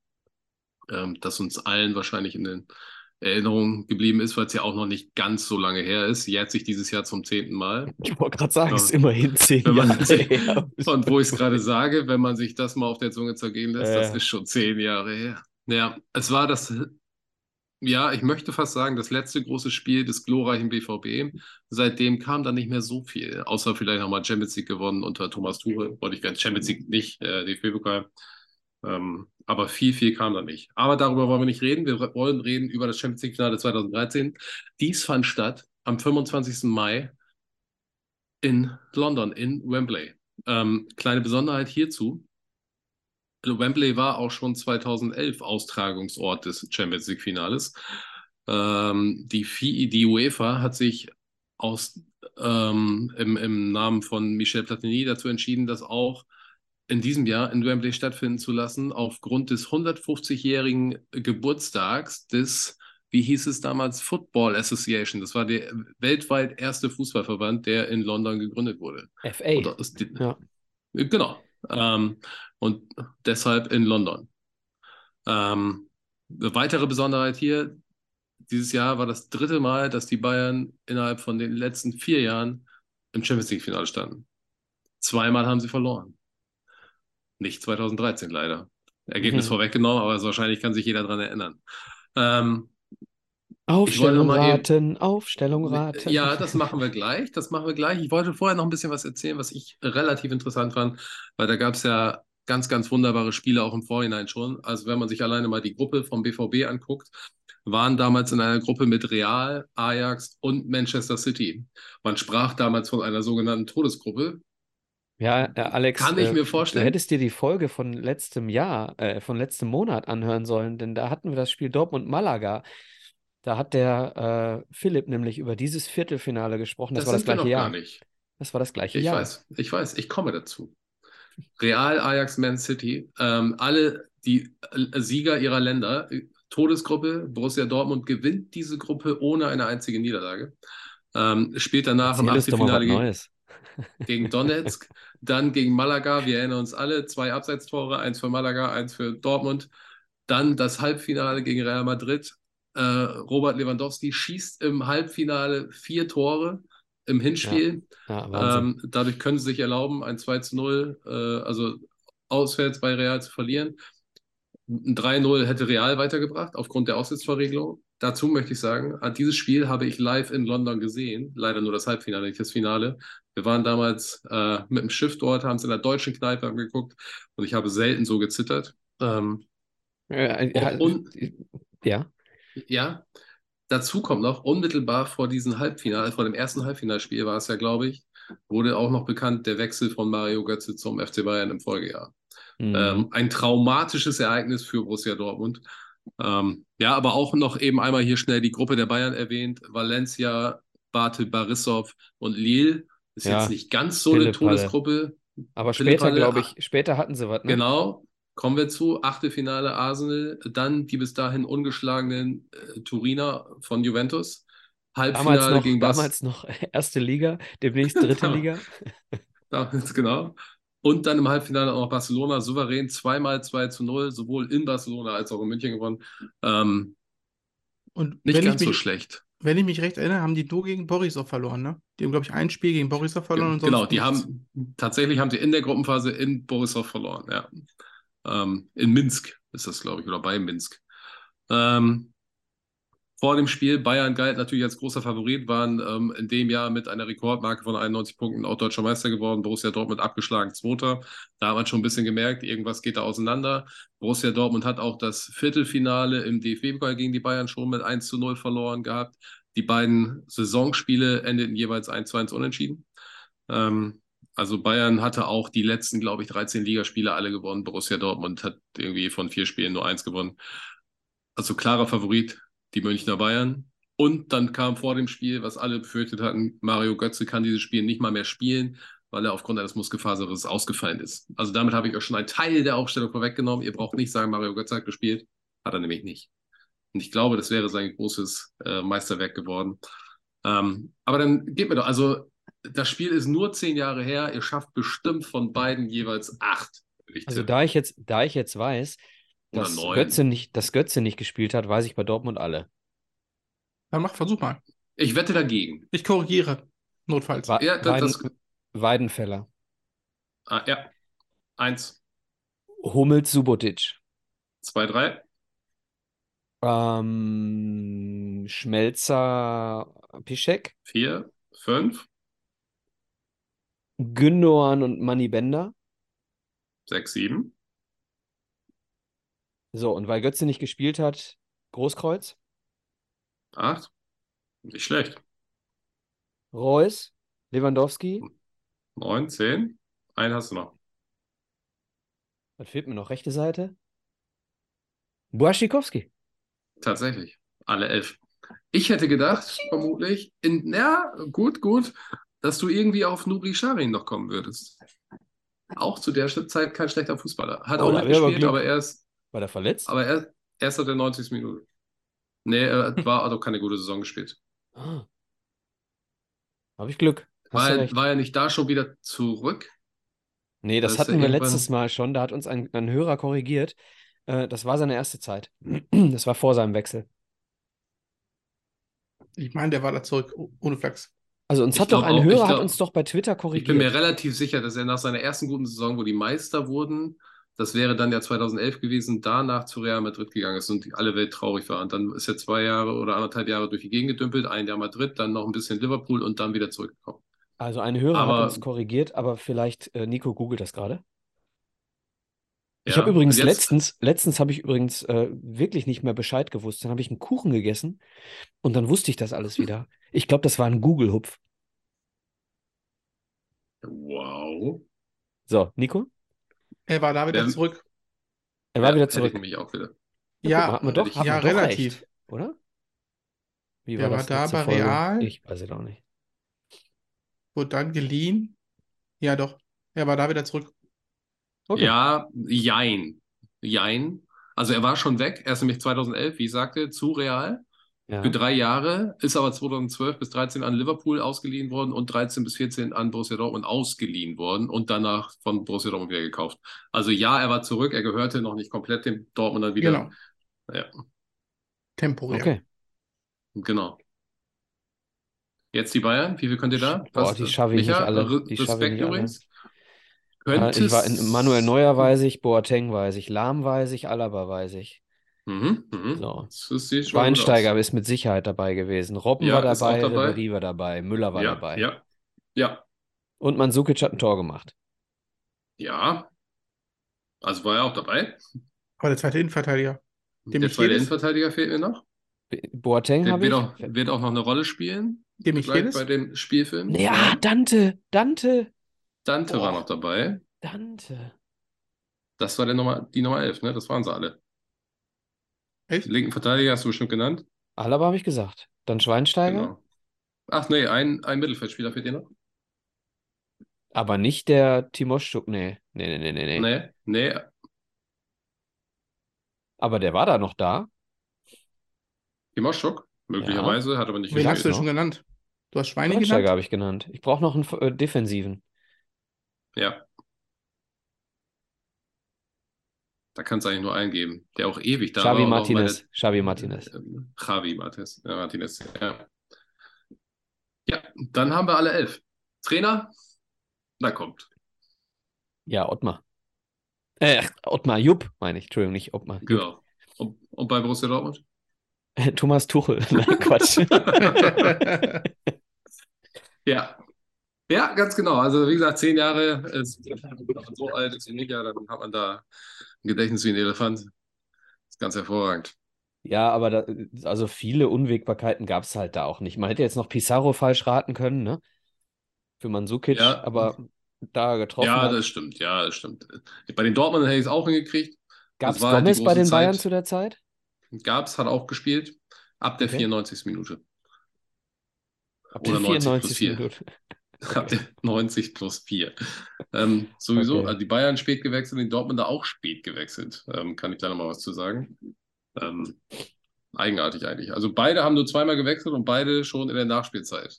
ähm, das uns allen wahrscheinlich in den Erinnerung geblieben ist, weil es ja auch noch nicht ganz so lange her ist. Jährt sich dieses Jahr zum zehnten Mal. Ich wollte gerade sagen, es ist immerhin zehn Jahre sich- her. Und wo ich es gerade sage, wenn man sich das mal auf der Zunge zergehen lässt, Ja, das ist schon zehn Jahre her. Ja, es war das, ja, ich möchte fast sagen, das letzte große Spiel des glorreichen BVB. Seitdem kam da nicht mehr so viel, außer vielleicht nochmal Champions League gewonnen unter Thomas Tuchel. Wollte ich ganz Champions League nicht, äh, DFB-Pokal. Ähm, aber viel, viel kam da nicht. Aber darüber wollen wir nicht reden. Wir wollen reden über das Champions League-Finale 2013. Dies fand statt am 25. Mai in London, in Wembley. Ähm, kleine Besonderheit hierzu. Wembley war auch schon 2011 Austragungsort des Champions League Finales. Ähm, die, die UEFA hat sich aus, ähm, im, im Namen von Michel Platini dazu entschieden, das auch in diesem Jahr in Wembley stattfinden zu lassen, aufgrund des 150-jährigen Geburtstags des, wie hieß es damals, Football Association. Das war der weltweit erste Fußballverband, der in London gegründet wurde. FA. Die- Ja. Genau. Ähm, und deshalb in London. Ähm, eine weitere Besonderheit hier, dieses Jahr war das dritte Mal, dass die Bayern innerhalb von den letzten vier Jahren im Champions League-Finale standen. Zweimal haben sie verloren. Nicht 2013 leider. Ergebnis Mhm. vorweggenommen, aber wahrscheinlich kann sich jeder daran erinnern. Ähm, Aufstellung mal eben- raten, Aufstellung raten. ja, das machen wir gleich. Das machen wir gleich. Ich wollte vorher noch ein bisschen was erzählen, was ich relativ interessant fand, weil da gab es ja ganz, ganz wunderbare Spiele auch im Vorhinein schon. Also wenn man sich alleine mal die Gruppe vom BVB anguckt, waren damals in einer Gruppe mit Real, Ajax und Manchester City. Man sprach damals von einer sogenannten Todesgruppe. Ja, ja, Alex, Kann ich äh, mir du vorstellen. hättest dir die Folge von letztem Jahr, äh, von letztem Monat anhören sollen, denn da hatten wir das Spiel Dortmund-Malaga. Da hat der äh, Philipp nämlich über dieses Viertelfinale gesprochen. Das, war das sind wir gleiche Jahr. gar nicht. Das war das gleiche Ich Jahr. weiß, ich weiß, ich komme dazu. Real, Ajax, Man City, ähm, alle die äh, Sieger ihrer Länder, äh, Todesgruppe, Borussia Dortmund gewinnt diese Gruppe ohne eine einzige Niederlage. Ähm, spielt danach im Erzähl Achtelfinale gegen, Neues. Gegen Donetsk, dann gegen Malaga, wir erinnern uns alle, zwei Abseitstore, eins für Malaga, eins für Dortmund. Dann das Halbfinale gegen Real Madrid. Äh, Robert Lewandowski schießt im Halbfinale vier Tore im Hinspiel. Ja, Wahnsinn. Ähm, dadurch können sie sich erlauben, ein 2 zu 0, äh, also auswärts bei Real zu verlieren. Ein 3-0 hätte Real weitergebracht, aufgrund der Auswärtsverregelung. Dazu möchte ich sagen, ah, dieses Spiel habe ich live in London gesehen. Leider nur das Halbfinale, nicht das Finale. Wir waren damals äh, mit dem Schiff dort, haben es in der deutschen Kneipe angeguckt und ich habe selten so gezittert. Ähm, Äh, ja, und- ja. ja, dazu kommt noch, unmittelbar vor diesem Halbfinale, vor dem ersten Halbfinalspiel war es ja, glaube ich, wurde auch noch bekannt der Wechsel von Mario Götze zum FC Bayern im Folgejahr. Mhm. Ähm, ein traumatisches Ereignis für Borussia Dortmund. Ähm, ja, aber auch noch eben einmal hier schnell die Gruppe der Bayern erwähnt. Valencia, Bate, Barisov und Lille. Ist Ja, jetzt nicht ganz so eine Pille-Palle. Todesgruppe. Aber Philipp später, glaube ah, ich, später hatten sie was, ne? Genau, kommen wir zu. Achtelfinale Arsenal, dann die bis dahin ungeschlagenen äh, Turiner von Juventus. Damals Halbfinale noch, gegen Bas damals noch erste Liga, demnächst dritte Genau. Liga. Damals, genau. Und dann im Halbfinale auch noch Barcelona souverän zweimal 2 zu 0, sowohl in Barcelona als auch in München gewonnen. Ähm, Und nicht ganz so schlecht. Wenn ich mich recht erinnere, haben die nur gegen Borisov verloren, ne? Die haben, glaube ich, ein Spiel gegen Borisov verloren Genau, die haben tatsächlich haben sie in der Gruppenphase in Borisov verloren, ja. Ähm, in Minsk ist das, glaube ich, oder bei Minsk. Ähm, vor dem Spiel, Bayern galt natürlich als großer Favorit, waren ähm, in dem Jahr mit einer Rekordmarke von 91 Punkten auch deutscher Meister geworden. Borussia Dortmund abgeschlagen, Zweiter. Da hat man schon ein bisschen gemerkt, irgendwas geht da auseinander. Borussia Dortmund hat auch das Viertelfinale im DFB-Pokal gegen die Bayern schon mit 1 zu 0 verloren gehabt. Die beiden Saisonspiele endeten jeweils 1 zu 1 unentschieden. Ähm, also Bayern hatte auch die letzten, glaube ich, 13 Ligaspiele alle gewonnen. Borussia Dortmund hat irgendwie von vier Spielen nur eins gewonnen. Also klarer Favorit, die Münchner Bayern. Und dann kam vor dem Spiel, was alle befürchtet hatten, Mario Götze kann dieses Spiel nicht mal mehr spielen, weil er aufgrund eines Muskelfaserrisses ausgefallen ist. Also damit habe ich euch schon einen Teil der Aufstellung vorweggenommen. Ihr braucht nicht sagen, Mario Götze hat gespielt. Hat er nämlich nicht. Und ich glaube, das wäre sein großes äh, Meisterwerk geworden. Ähm, aber dann geht mir doch, also das Spiel ist nur zehn Jahre her. Ihr schafft bestimmt von beiden jeweils acht. Also da ich jetzt, da ich jetzt weiß, dass Götze, nicht, dass Götze nicht gespielt hat, weiß ich bei Dortmund alle. Dann mach, versuch mal. Ich wette dagegen. Ich korrigiere. Notfalls. Wa ja, das, Weiden, das... Weidenfeller. Ah, ja. Eins. Hummels Subotic. Zwei, drei. Ähm, Schmelzer Pischek. Vier, fünf. Gündogan und Manny Bender. Sechs, sieben. So, und weil Götze nicht gespielt hat, Großkreuz. Acht. Nicht schlecht. Reus, Lewandowski. Neun, zehn. Einen hast du noch. Was fehlt mir noch? Rechte Seite. Błaszczykowski. Tatsächlich. Alle elf. Ich hätte gedacht, vermutlich, in, ja, gut, gut, dass du irgendwie auf Nuri Sarin noch kommen würdest. Auch zu der Zeit kein schlechter Fußballer. Hat oh, auch mitgespielt, aber er ist. War der verletzt? Aber er, erst hat der 90. Minute. Nee, er war also keine gute Saison gespielt. Ah. Habe ich Glück. war, er, war er nicht da schon wieder zurück? Nee, das, das hatten wir letztes Mal schon. Da hat uns ein, ein Hörer korrigiert. Äh, das war seine erste Zeit. Das war vor seinem Wechsel. Ich meine, der war da zurück, ohne Flachs. Also uns ich hat doch ein auch, Hörer glaub, hat uns doch bei Twitter korrigiert. Ich bin mir relativ sicher, dass er nach seiner ersten guten Saison, wo die Meister wurden, das wäre dann ja 2011 gewesen, danach zu Real Madrid gegangen ist und alle Welt traurig war. Und dann ist er zwei Jahre oder anderthalb Jahre durch die Gegend gedümpelt, ein Jahr Madrid, dann noch ein bisschen Liverpool und dann wieder zurückgekommen. Also ein Hörer aber, hat uns korrigiert, aber vielleicht äh, Nico googelt das gerade. Ich ja, habe übrigens letztens, letztens habe ich übrigens äh, wirklich nicht mehr Bescheid gewusst. Dann habe ich einen Kuchen gegessen und dann wusste ich das alles wieder. Ich glaube, das war ein Google-Hupf. Wow. So, Nico? Er war da wieder ähm, zurück. Er war ja, wieder zurück. Mich auch wieder. Ja, ja mal, doch, ja relativ. Recht, oder? Wie war er war da bei? Real. Ich weiß es auch nicht. Wurde dann geliehen. Ja, doch. Er war da wieder zurück. Okay. Ja, jein. Jein. Also er war schon weg. Er ist nämlich 2011, wie ich sagte, zu Real. Ja. Für drei Jahre, ist aber 2012 bis 13 an Liverpool ausgeliehen worden und 13 bis 14 an Borussia Dortmund ausgeliehen worden und danach von Borussia Dortmund wieder gekauft. Also ja, er war zurück, er gehörte noch nicht komplett dem Dortmund dann wieder. Genau. Ja. Temporär. Okay. Genau. Jetzt die Bayern, wie viel könnt ihr da? Boah, die schaffe ich Micha, nicht alle. Die Respekt übrigens. Alle. Könntest... Ich war in Manuel Neuer weiß ich, Boateng weiß ich, Lahm weiß ich, Alaba weiß ich. Mhm, mhm. So. Schweinsteiger ist mit Sicherheit dabei gewesen. Robben ja, war dabei, dabei. War dabei, Müller war ja, dabei. Ja, ja. Und Mansukic hat ein Tor gemacht. Ja. Also war er auch dabei. Aber der zweite Innenverteidiger. Dem der zweite Innenverteidiger fehlt mir noch. Boateng habe ich. Auch, wird auch noch eine Rolle spielen. Dem ich bei dem Spielfilm. Ja. Dante, Dante. Dante oh. war noch dabei. Dante. Das war der Nummer, die Nummer 11, ne? Das waren sie alle. Echt? Linken Verteidiger hast du bestimmt genannt. Alaba habe ich gesagt. Dann Schweinsteiger. Genau. Ach nee, ein, ein Mittelfeldspieler fehlt dir noch. Aber nicht der Timoschuk, nee. Nee, nee, nee, nee. Nee, nee. Aber der war da noch da. Timoschuk? Möglicherweise, ja. hat aber nicht Wen hast du schon genannt? Du hast Schweine genannt? habe ich genannt. Ich brauche noch einen äh, defensiven. Ja. Da kannst du eigentlich nur eingeben. Der auch ewig da Xavi war. Martinez. Meine, Xavi Martinez. Ähm, Javi Martinez. Ja, Martinez. Ja. ja, dann haben wir alle elf. Trainer? Na kommt. Ja, Ottmar. Äh, Ottmar Jupp, meine ich. Entschuldigung, nicht Ottmar. Jupp. Genau. Und bei Borussia Dortmund? Thomas Tuchel. Nein, Quatsch. ja. Ja, ganz genau. Also wie gesagt, zehn Jahre, ist, so alt ist nicht, ja, dann hat man da ein Gedächtnis wie ein Elefant. Das ist ganz hervorragend. Ja, aber da, also viele Unwägbarkeiten gab es halt da auch nicht. Man hätte jetzt noch Pizarro falsch raten können, ne? Für Mansukic, Ja. aber da getroffen Ja, hat. das stimmt, ja, das stimmt. Bei den Dortmundern hätte ich es auch hingekriegt. Gab es halt Gomez bei große den Bayern Zeit. zu der Zeit? Gab's, hat auch gespielt. Ab der Okay. 94. Minute. Ab der 90 plus 94. vier. Minute. Ab der 90 plus 4. Ähm, sowieso, Okay. also die Bayern spät gewechselt, die Dortmunder auch spät gewechselt. Ähm, kann ich da nochmal was zu sagen? Ähm, eigenartig eigentlich. Also beide haben nur zweimal gewechselt und beide schon in der Nachspielzeit.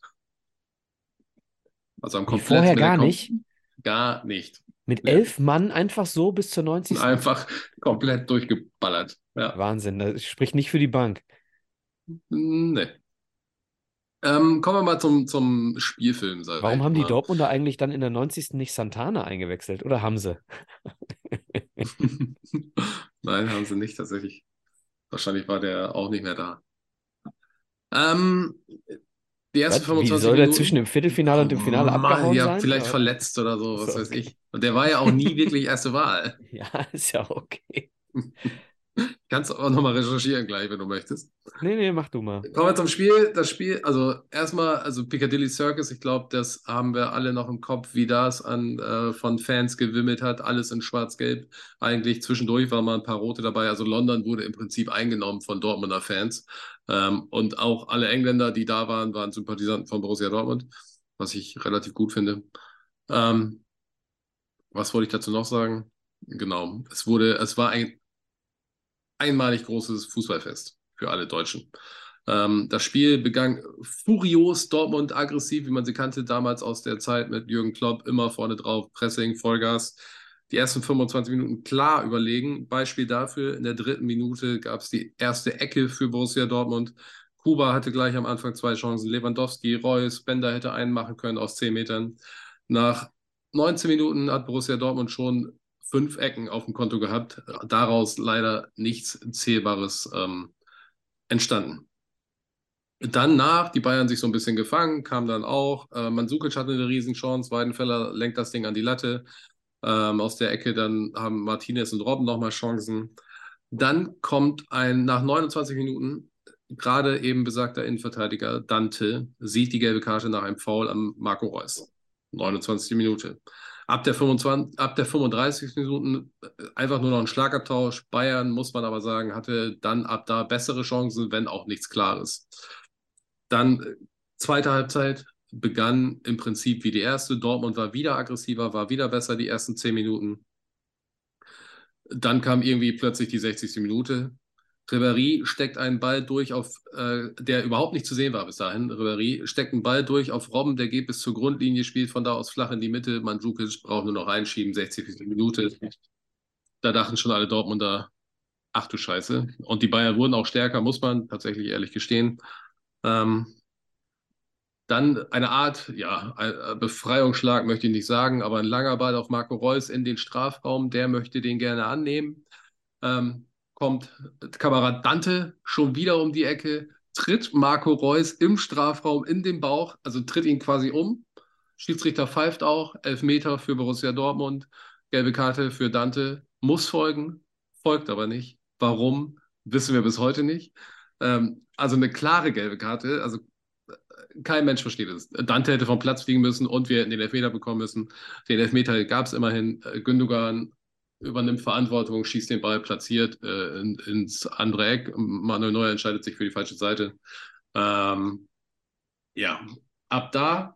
Also am komplett vorher gar nicht? Gar nicht. Mit Nee. elf Mann einfach so bis zur 90. Einfach komplett durchgeballert. Ja. Wahnsinn, das spricht nicht für die Bank. Nee. Ähm, kommen wir mal zum, zum Spielfilm. Warum haben die. Dortmunder eigentlich dann in der 90. nicht Santana eingewechselt? Oder haben sie? Nein, haben sie nicht tatsächlich. Wahrscheinlich war der auch nicht mehr da. Ähm, die ersten Was? Wie 25 soll der Minuten. zwischen dem Viertelfinale und dem Finale Mann, abgehauen ja, sein? vielleicht Oder? verletzt oder so, was So, weiß okay. ich. Und der war ja auch nie wirklich erste Wahl. Ja, ist ja okay. Kannst du auch nochmal recherchieren gleich, wenn du möchtest. Nee, nee, mach du mal. Kommen wir zum Spiel. Das Spiel, also erstmal, also Piccadilly Circus, ich glaube, das haben wir alle noch im Kopf, wie das an äh, von Fans gewimmelt hat, alles in Schwarz-Gelb. Eigentlich zwischendurch waren mal ein paar Rote dabei. Also London wurde im Prinzip eingenommen von Dortmunder Fans. Ähm, und auch alle Engländer, die da waren, waren Sympathisanten von Borussia Dortmund, was ich relativ gut finde. Ähm, was wollte ich dazu noch sagen? Genau, es wurde, es war ein einmalig großes Fußballfest für alle Deutschen. Ähm, das Spiel begann furios, Dortmund aggressiv, wie man sie kannte damals aus der Zeit mit Jürgen Klopp, immer vorne drauf, Pressing, Vollgas. Die ersten 25 Minuten klar überlegen. Beispiel dafür, in der dritten Minute gab es die erste Ecke für Borussia Dortmund. Kuba hatte gleich am Anfang zwei Chancen. Lewandowski, Reus, Bender hätte einen machen können aus 10 Metern. Nach 19 Minuten hat Borussia Dortmund schon fünf Ecken auf dem Konto gehabt. Daraus leider nichts Zählbares ähm, entstanden. Danach, die Bayern sich so ein bisschen gefangen, kam dann auch. Äh, Mandzukic hatte eine Riesenchance, Weidenfeller lenkt das Ding an die Latte. Ähm, aus der Ecke dann haben Martinez und Robben nochmal Chancen. Dann kommt ein, nach 29 Minuten, gerade eben besagter Innenverteidiger Dante, sieht die gelbe Karte nach einem Foul am Marco Reus. 29. Minute. Ab der, 25, ab der 35. Minuten äh, einfach nur noch ein Schlagabtausch. Bayern, muss man aber sagen, hatte dann ab da bessere Chancen, wenn auch nichts Klares. Dann äh, zweite Halbzeit begann im Prinzip wie die erste. Dortmund war wieder aggressiver, war wieder besser die ersten 10 Minuten. Dann kam irgendwie plötzlich die 60. Minute. Ribéry steckt einen Ball durch auf, äh, der überhaupt nicht zu sehen war bis dahin. Ribéry steckt einen Ball durch auf Robben, der geht bis zur Grundlinie, spielt von da aus flach in die Mitte. Mandzukic braucht nur noch reinschieben, 60. Minute. Da dachten schon alle Dortmunder, ach du Scheiße. Und die Bayern wurden auch stärker, muss man tatsächlich ehrlich gestehen. Ähm, dann eine Art, ja, ein Befreiungsschlag möchte ich nicht sagen, aber ein langer Ball auf Marco Reus in den Strafraum, der möchte den gerne annehmen. Ähm, kommt Kamerad Dante schon wieder um die Ecke, tritt Marco Reus im Strafraum in den Bauch, also tritt ihn quasi um. Schiedsrichter pfeift auch, Elfmeter für Borussia Dortmund, gelbe Karte für Dante, muss folgen, folgt aber nicht. Warum, wissen wir bis heute nicht. Ähm, also eine klare gelbe Karte, also kein Mensch versteht es. Dante hätte vom Platz fliegen müssen und wir hätten den Elfmeter bekommen müssen. Den Elfmeter gab es immerhin. Gündogan übernimmt Verantwortung, schießt den Ball platziert äh, in, ins andere Eck. Manuel Neuer entscheidet sich für die falsche Seite. Ähm, ja, ab da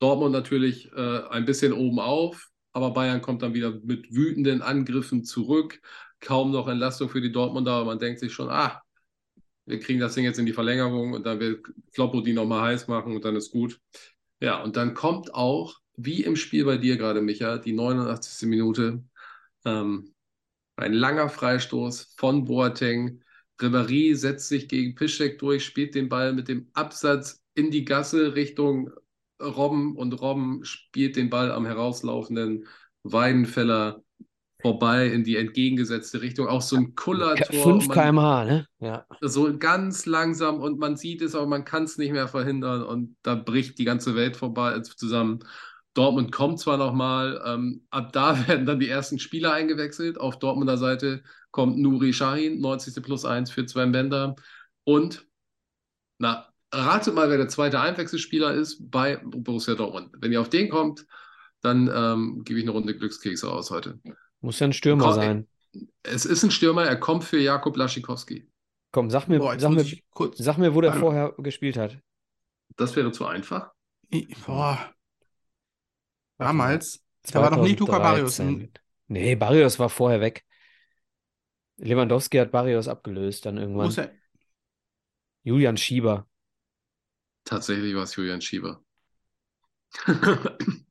Dortmund natürlich äh, ein bisschen oben auf, aber Bayern kommt dann wieder mit wütenden Angriffen zurück. Kaum noch Entlastung für die Dortmunder, aber man denkt sich schon, ah, wir kriegen das Ding jetzt in die Verlängerung und dann wird Kloppo die nochmal heiß machen und dann ist gut. Ja, und dann kommt auch, wie im Spiel bei dir gerade, Micha, die 89. Minute, ähm, ein langer Freistoß von Boateng. Ribéry setzt sich gegen Piszczek durch, spielt den Ball mit dem Absatz in die Gasse Richtung Robben und Robben spielt den Ball am herauslaufenden Weidenfeller vorbei in die entgegengesetzte Richtung. Auch so ein Kullertor. 5 man- km/h, ne? Ja. so ganz langsam und man sieht es, aber man kann es nicht mehr verhindern und da bricht die ganze Welt vorbei äh, zusammen. Dortmund kommt zwar nochmal, ähm, ab da werden dann die ersten Spieler eingewechselt. Auf Dortmunder Seite kommt Nuri Sahin, 90. plus 1 für Sven Bender. Und, na, ratet mal, wer der zweite Einwechselspieler ist bei Borussia Dortmund. Wenn ihr auf den kommt, dann ähm, gebe ich eine Runde Glückskekse aus heute. Muss ja ein Stürmer Komm, sein. Es ist ein Stürmer, er kommt für Jakob Laschikowski. Komm, sag mir, Boah, sag mir, sag mir, wo der Warte. vorher gespielt hat. Das wäre zu einfach. Boah. Damals. Da war noch nicht Luca Barrios. 2013. Nee, Barrios war vorher weg. Lewandowski hat Barrios abgelöst dann irgendwann. Muss er, Julian Schieber. Tatsächlich war es Julian Schieber.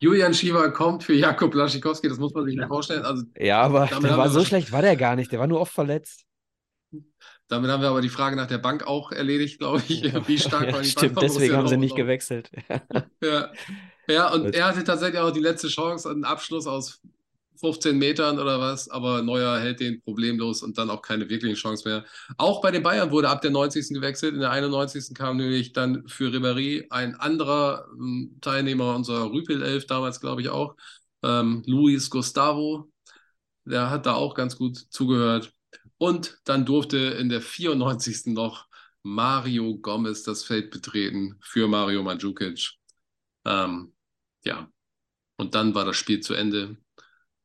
Julian Schieber kommt für Jakob Laschikowski, das muss man sich nicht vorstellen. Also Ja, aber der war so schlecht war der gar nicht. Der war nur oft verletzt. damit haben wir aber die Frage nach der Bank auch erledigt, glaube ich. Wie stark Ja, war die stimmt, Bank von deswegen haben sie nicht gewechselt. Ja. Ja, und er hatte tatsächlich auch die letzte Chance, einen Abschluss aus 15 Metern oder was, aber Neuer hält den problemlos und dann auch keine wirkliche Chance mehr. Auch bei den Bayern wurde ab der 90. gewechselt. In der 91. kam nämlich dann für Ribéry ein anderer ähm, Teilnehmer unserer Rüpel-Elf damals, glaube ich auch, ähm, Luis Gustavo. Der hat da auch ganz gut zugehört. Und dann durfte in der 94. noch Mario Gomez das Feld betreten für Mario Mandzukic. Ähm, ja, und dann war das Spiel zu Ende.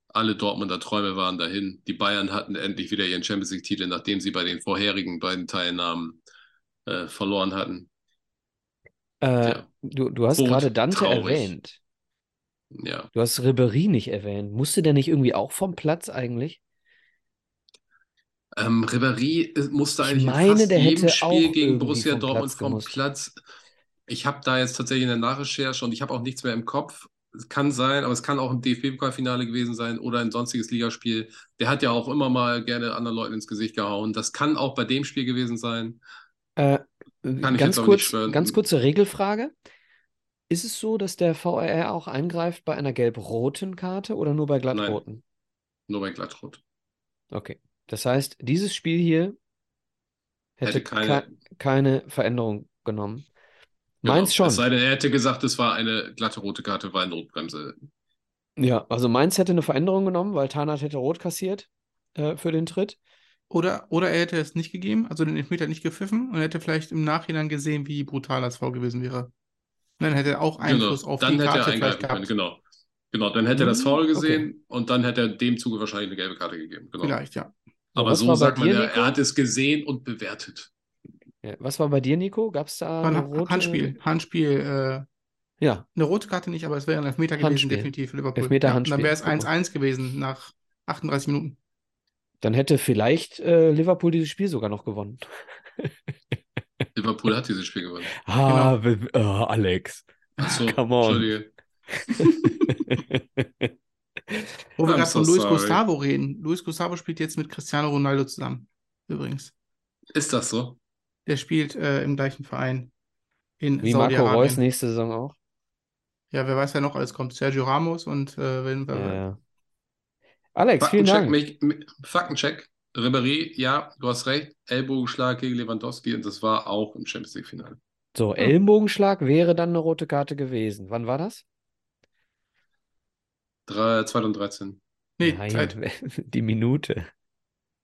Alle Dortmunder Träume waren dahin. Die Bayern hatten endlich wieder ihren Champions League-Titel, nachdem sie bei den vorherigen beiden Teilnahmen äh, verloren hatten. Äh, Ja. du, du hast gerade Dante traurig. erwähnt. Ja, Du hast Ribéry nicht erwähnt. Musste der nicht irgendwie auch vom Platz eigentlich? ähm, Ribéry äh, musste Ich eigentlich in meine, fast der jedem Spiel gegen Borussia Dortmund vom. Platz. Ich habe da jetzt tatsächlich in der Nachrecherche und ich habe auch nichts mehr im Kopf. Es kann sein, aber es kann auch im DFB-Pokalfinale gewesen sein oder ein sonstiges Ligaspiel. Der hat ja auch immer mal gerne anderen Leuten ins Gesicht gehauen. Das kann auch bei dem Spiel gewesen sein. Äh, Kann ich ganz jetzt aber nicht kurz, schwören. ganz kurze Regelfrage. Ist es so, dass der VAR auch eingreift bei einer gelb-roten Karte oder nur bei glattroten? Nur bei Glattrot. Okay. Das heißt, dieses Spiel hier hätte Hätte keine- ke- keine Veränderung genommen. Genau. Meins schon. Es sei denn, er hätte gesagt, es war eine glatte rote Karte, weil Notbremse. Ja, also Mainz hätte eine Veränderung genommen, weil Tarnath hätte rot kassiert äh, für den Tritt. oder, oder er hätte es nicht gegeben, also den Elfmeter nicht gepfiffen und hätte vielleicht im Nachhinein gesehen, wie brutal das Foul gewesen wäre. Und dann hätte er auch Einfluss Genau. auf Dann die hätte er Karte vielleicht eingreifen können, gehabt. genau. Genau, dann hätte er das Foul okay. gesehen und dann hätte er dem Zuge wahrscheinlich eine gelbe Karte gegeben. Genau. Vielleicht, ja. Aber was so war sagt man ja, er hat es gesehen und bewertet. Ja, was war bei dir, Nico? Gab es da War eine ein rote? Handspiel. Handspiel, äh, Ja, eine rote Karte nicht, aber es wäre ein Elfmeter gewesen, Handspiel. definitiv für Liverpool. Elfmeter, ja, dann wäre es Guck mal. 1-1 gewesen nach 38 Minuten. dann hätte vielleicht äh, Liverpool dieses Spiel sogar noch gewonnen. Liverpool hat dieses Spiel gewonnen. Ah, we- oh, Alex. Achso, Come on. Entschuldige. Wo wir I'm gerade so von Luis sorry. Gustavo reden. Luis Gustavo spielt jetzt mit Cristiano Ronaldo zusammen. Übrigens. Ist das so? Der spielt äh, im gleichen Verein in Wie Marco. Reus nächste Saison auch. Ja, wer weiß, wer noch alles kommt. Sergio Ramos und äh, wenn Ja, ja. Alex, vielen Faktencheck, Dank. mich, Faktencheck. Ribéry, ja, du hast recht. Ellbogenschlag gegen Lewandowski und das war auch im Champions League-Finale. So, Ellenbogenschlag wäre dann eine rote Karte gewesen. Wann war das? Drei- 2013. Nee, Nein, Zeit. die Minute.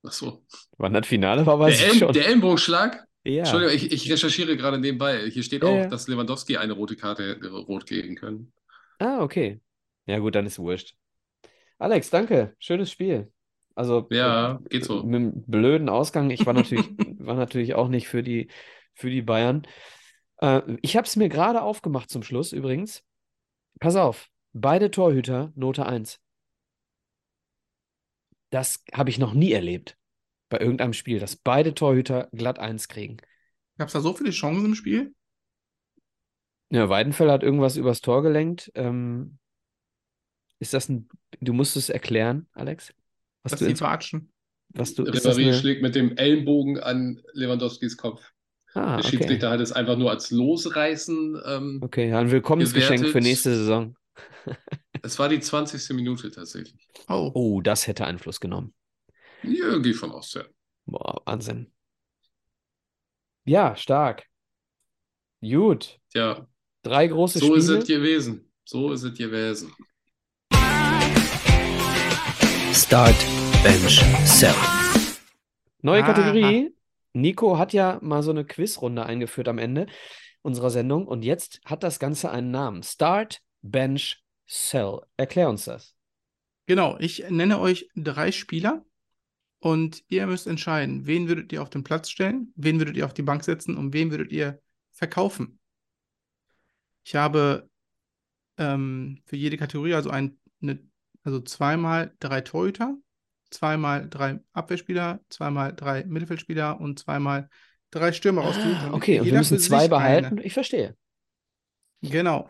Achso. Wann das Finale war, weiß Der, ich El schon. der Ellenbogenschlag? Ja. Entschuldigung, ich, ich recherchiere gerade nebenbei. Hier steht Ja, auch, ja. dass Lewandowski eine rote Karte hätte rot geben können. Ah, okay. Ja, gut, dann ist wurscht. Alex, danke. Schönes Spiel. Also, Ja, äh, geht so. Mit einem blöden Ausgang. Ich war natürlich, war natürlich auch nicht für die, für die Bayern. Äh, ich habe es mir gerade aufgemacht zum Schluss übrigens. Pass auf, beide Torhüter Note 1. Das habe ich noch nie erlebt bei irgendeinem Spiel, dass beide Torhüter glatt 1 kriegen. Gab es da so viele Chancen im Spiel? Ja, Weidenfeller hat irgendwas übers Tor gelenkt. Ähm, ist das ein, du musst es erklären, Alex? Was Dass du, die watschen. was du, ist das Ribéry eine, schlägt mit dem Ellenbogen an Lewandowskis Kopf. ah, Der okay. Schiedsrichter hat es einfach nur als Losreißen. Ähm, Okay, ja, ein Willkommensgeschenk für gewertet. nächste Saison. Es war die 20. Minute tatsächlich. Oh, Oh, das hätte Einfluss genommen. Ja, geh von aus, ja. Boah, Wahnsinn. Ja, stark. Gut. Ja, Drei große so ist Spiele. es gewesen. So ist es gewesen. Start, Bench, Sell. Neue Aha. Kategorie. Nico hat ja mal so eine Quizrunde eingeführt am Ende unserer Sendung und jetzt hat das Ganze einen Namen. Start, Bench, Sell. Erklär uns das. genau. Ich nenne euch drei Spieler und ihr müsst entscheiden, wen würdet ihr auf den Platz stellen, wen würdet ihr auf die Bank setzen und wen würdet ihr verkaufen. Ich habe ähm, für jede Kategorie also ein, eine, also zweimal drei Torhüter, zweimal drei Abwehrspieler, zweimal drei Mittelfeldspieler und zweimal drei Stürmer damit Ah, Okay, und wir müssen zwei behalten. eine- Ich verstehe. Genau.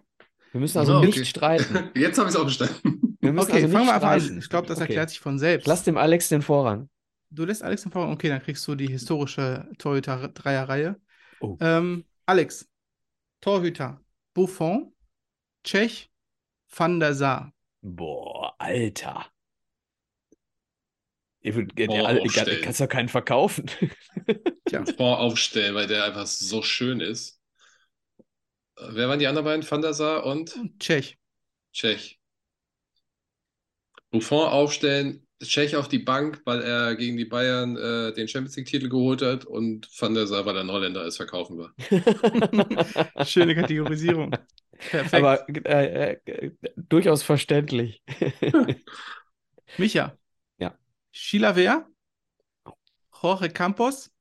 Wir müssen also okay. nicht streiten. Jetzt habe ich es auch verstanden. Wir müssen Okay, also fangen wir einfach an. Ich glaube, das Okay. erklärt sich von selbst. Lass dem Alex den Vorrang. Du lässt Alex den Vorrang. Okay, dann kriegst du die historische Torhüter-Dreierreihe. Oh. Ähm, Alex, Torhüter, Buffon, Tschech, Van der Sar. Boah, Alter. Ihr würd, der, Al- aufstellen. kannst doch keinen verkaufen. Tja, Voraufstellen, weil der einfach so schön ist. Äh, Wer waren die anderen beiden? Van der Sar und und Tschech. Tschech. Buffon aufstellen, Tschech auf die Bank, weil er gegen die Bayern äh, den Champions League-Titel geholt hat und Van der Sar, weil er ein Holländer ist, verkaufen wir. Schöne Kategorisierung. Perfekt. Aber äh, äh, durchaus verständlich. Micha. Ja. Chilaver, Jorge Campos,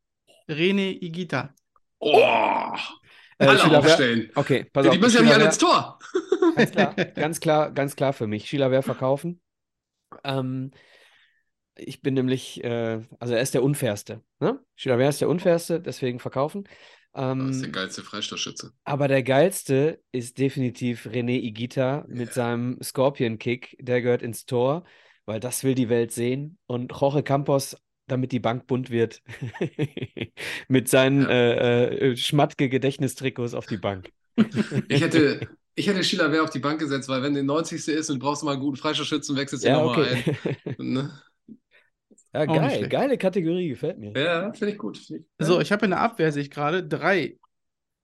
René Igita. Oh, Äh, alle Chilaver- aufstellen. Okay, pass Ja, auf. die müssen ja nicht alle ins Tor. Ganz klar, ganz klar, ganz klar für mich. Chilaver verkaufen. Ähm, ich bin nämlich, äh, also er ist der unfairste. Ne? Chilaver ist der unfairste, deswegen verkaufen. Das ist der Ähm, geilste Freistoßschütze. aber der geilste ist definitiv René Igita mit seinem Scorpion-Kick. Der gehört ins Tor, weil das will die Welt sehen. Und Jorge Campos, damit die Bank bunt wird, mit seinen Ja. äh, äh, schmatke Gedächtnistrikots auf die Bank. Ich hätte, ich hätte Schiller auf die Bank gesetzt, weil wenn der 90. ist und du brauchst mal einen guten Freistoßschützen, wechselst du Ja, nochmal okay. ein. Ne? Ja, Auch geil. Geile Kategorie, gefällt mir. Ja, finde ich gut. Find ich, So, ich habe in der Abwehr, sehe ich gerade, drei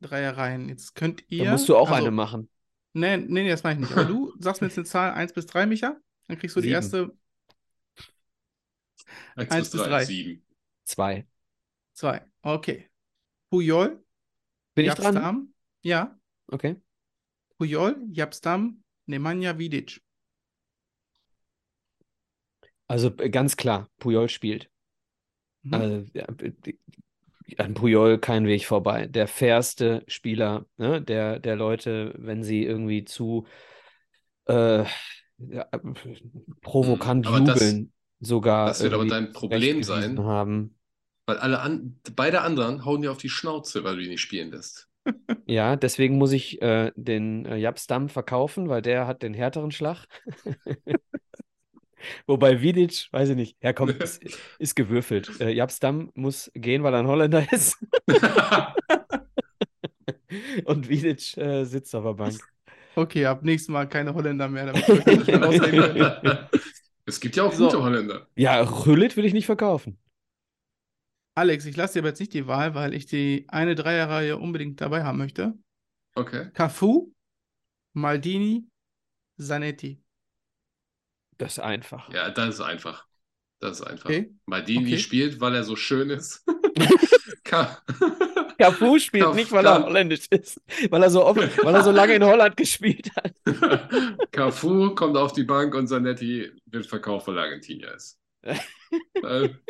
Dreierreihen. Jetzt könnt ihr. Da musst du auch also, eine machen. Nee, nee, nee, das meine ich nicht. Aber du sagst mir jetzt eine Zahl 1 bis 3, Micha. Dann kriegst du die Sieben. erste Eins Eins bis bis drei, drei. sieben. Zwei. 2. Okay. Puyol, Bin ich dran? Ja. Okay. Puyol, Yapstam, Nemanja Vidic. Also äh, ganz klar, Puyol spielt. Mhm. Also, an Puyol kein Weg vorbei. Der fairste Spieler, ne? Der, der Leute, wenn sie irgendwie zu äh, ja, provokant Mhm, aber das- jubeln, sogar das wird aber dein Problem sein. haben. Weil alle an, beide anderen hauen dir auf die Schnauze, weil du ihn nicht spielen lässt. Ja, deswegen muss ich äh, den äh, Japstam verkaufen, weil der hat den härteren Schlag. Wobei Vidic, weiß ich nicht, ja komm, ist, ist gewürfelt. Äh, Japstam muss gehen, weil er ein Holländer ist. Und Vidic äh, sitzt auf der Bank. Okay, ab nächstes Mal keine Holländer mehr, es gibt ja auch So. gute Holländer. Ja, Rüllit will ich nicht verkaufen. Alex, ich lasse dir aber jetzt nicht die Wahl, weil ich die eine Dreierreihe unbedingt dabei haben möchte. Okay. Cafu, Maldini, Zanetti. Das ist einfach. Ja, das ist einfach. Das ist einfach. Okay. Maldini Okay. spielt, weil er so schön ist. Cafu spielt Kaf- nicht, weil er Kaf- holländisch ist, weil er so oft, weil er so lange in Holland gespielt hat. Cafu kommt auf die Bank und Zanetti wird verkauft, weil er Argentinier ist.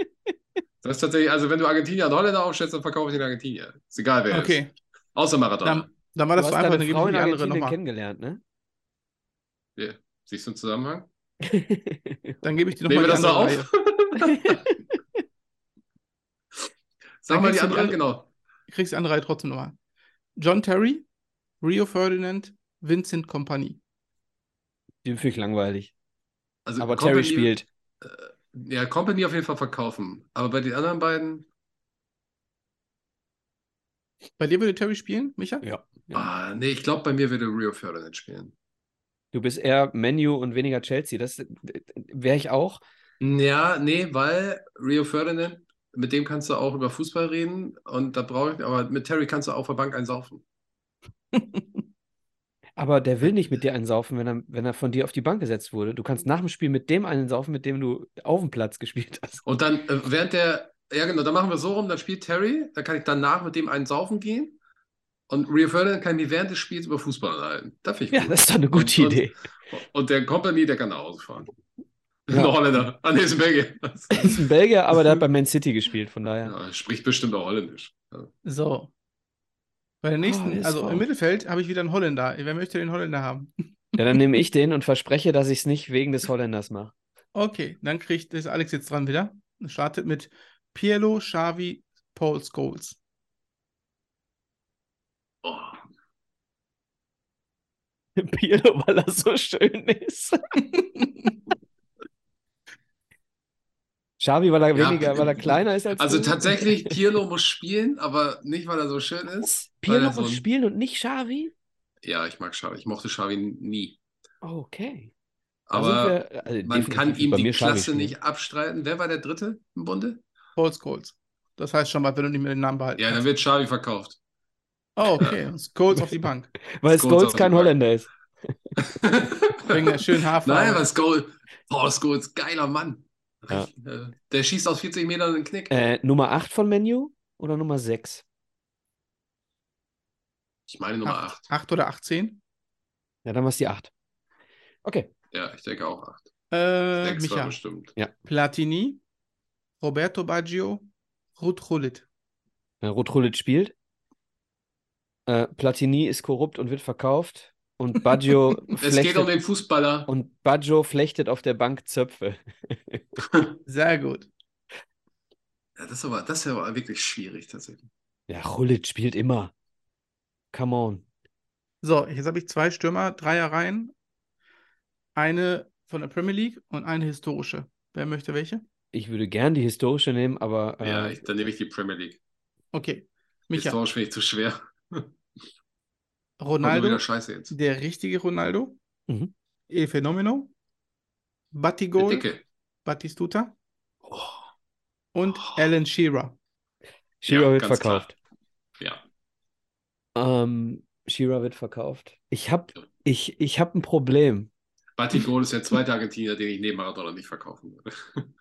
Das ist tatsächlich, also wenn du Argentinier und Holländer aufstellst, dann verkaufe ich den Argentinier. Ist egal, wer er ist. Okay, Außer Maradona. dann, dann war Du das hast so einfach, dann gebe Frau ich in die andere nochmal. kennengelernt, ne? Ja. Siehst du einen Zusammenhang? Dann gebe ich dir Nehmen nochmal wir die das andere Reihe. auf? Sag mal die die andere, andere- genau. Du kriegst die andere Reihe trotzdem nochmal. John Terry, Rio Ferdinand, Vincent Kompany. Den finde ich langweilig. Also Aber Terry Company- spielt. Ja, Company auf jeden Fall verkaufen. Aber bei den anderen beiden, Bei dir würde Terry spielen, Micha? Ja. ah, nee, ich glaube, bei mir würde Rio Ferdinand spielen. Du bist eher Menu und weniger Chelsea. Das wäre ich auch. Ja, nee, weil Rio Ferdinand, mit dem kannst du auch über Fußball reden und da brauche ich, aber mit Terry kannst du auf der Bank einsaufen. Aber der will nicht mit dir einsaufen, wenn er, wenn er von dir auf die Bank gesetzt wurde. Du kannst nach dem Spiel mit dem einen saufen, mit dem du auf dem Platz gespielt hast. Und dann, äh, während der, ja genau, dann machen wir so rum, dann spielt Terry, dann kann ich danach mit dem einen saufen gehen und Rio Ferdinand kann mich während des Spiels über Fußball unterhalten. Das finde ich Ja, gut. das ist doch eine gute Und- Idee. Und der Company, der kann nach Hause fahren. Ja. Ein Holländer. Ah, nee, ist ein Belgier. Er ist ein Belgier, aber der hat bei Man City gespielt, von daher. Ja, spricht bestimmt auch Holländisch. Ja. So. Bei der nächsten, ist also drauf. im Mittelfeld habe ich wieder einen Holländer. Wer möchte den Holländer haben? Ja, dann nehme ich den und verspreche, dass ich es nicht wegen des Holländers mache. Okay, dann kriegt ist Alex jetzt dran wieder. Startet mit Pirlo, Xavi, Paul Scholes. Oh. Pirlo, weil er so schön ist. Xavi, weil er Ja, weniger, weil er kleiner ist als Also du. tatsächlich, Pirlo muss spielen, aber nicht, weil er so schön ist. Pirlo so muss ein- spielen und nicht Xavi? Ja, ich mag Xavi. Ich mochte Xavi nie. Okay. Aber wir, also man kann ihm die Klasse spielen. nicht abstreiten. Wer war der Dritte im Bunde? Paul Scholes. Das heißt schon mal, wenn du nicht mehr den Namen behalten Ja, dann wird Xavi verkauft. Oh, okay. Scholes auf die Bank. Weil Scholes Scholes auf kein. Holländer ist. Wegen der schönen Haarfarbe. Nein, was Goal. Paul Scholes, geiler Mann. Ja. Äh, Der schießt aus 40 Metern den Knick. Äh, Nummer 8 von Menu oder Nummer 6? Ich meine Nummer Acht, 8. acht oder 18? Ja, dann war es die 8. Okay. Ja, ich denke auch 8. Äh, 6 war Micha. bestimmt. Platini, Roberto Baggio, Ruth Gullit. Äh, Rotrulit spielt. Äh, Platini ist korrupt und wird verkauft. Und Baggio Es geht flechtet, um den Fußballer. und Baggio flechtet auf der Bank Zöpfe. Sehr gut. Ja, das, ist aber, das ist aber wirklich schwierig tatsächlich. Ja, Rullit spielt immer. Come on. So, jetzt habe ich zwei Stürmer, Dreierreihen. Eine von der Premier League und eine historische. Wer möchte welche? Ich würde gern die historische nehmen, aber äh, Ja, ich, dann nehme ich die Premier League. Okay. Micha, Historisch finde ich zu schwer. Ronaldo, wieder Scheiße jetzt. der richtige Ronaldo, Mhm. El Fenomeno, Batigol. Batistuta Oh, und Alan Shearer. Shearer Ja, wird ganz klar. verkauft. ja. Ähm, Shearer wird verkauft. Ich habe ich, ich hab ein Problem. Batigol ist der zweite Argentinier, den ich neben Maradona nicht verkaufen würde.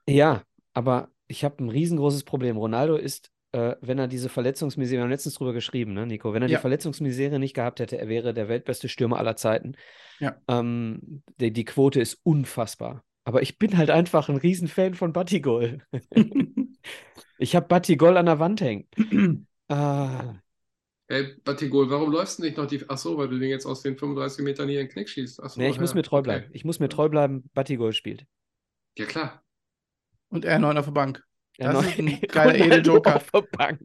Ja, aber ich habe ein riesengroßes Problem. Ronaldo ist, äh, wenn er diese Verletzungsmisere, wir haben letztens drüber geschrieben, ne, Nico, wenn er Ja. die Verletzungsmisere nicht gehabt hätte, er wäre der weltbeste Stürmer aller Zeiten. Ja. Ähm, die, die Quote ist unfassbar. Aber ich bin halt einfach ein Riesenfan von Batigol. Ich habe Batigol an der Wand hängen. Ah, Hey, Batigol, warum läufst du nicht noch die. Ach so, weil du den jetzt aus den 35 Metern hier in den Knick schießt. Ach so, nee, ich muss ja, mir treu okay. bleiben. Ich muss mir treu bleiben, Batigol spielt. Ja, klar. Und R9 auf der Bank. Ja, Das ist ein geiler Edeljoker. auf der Bank.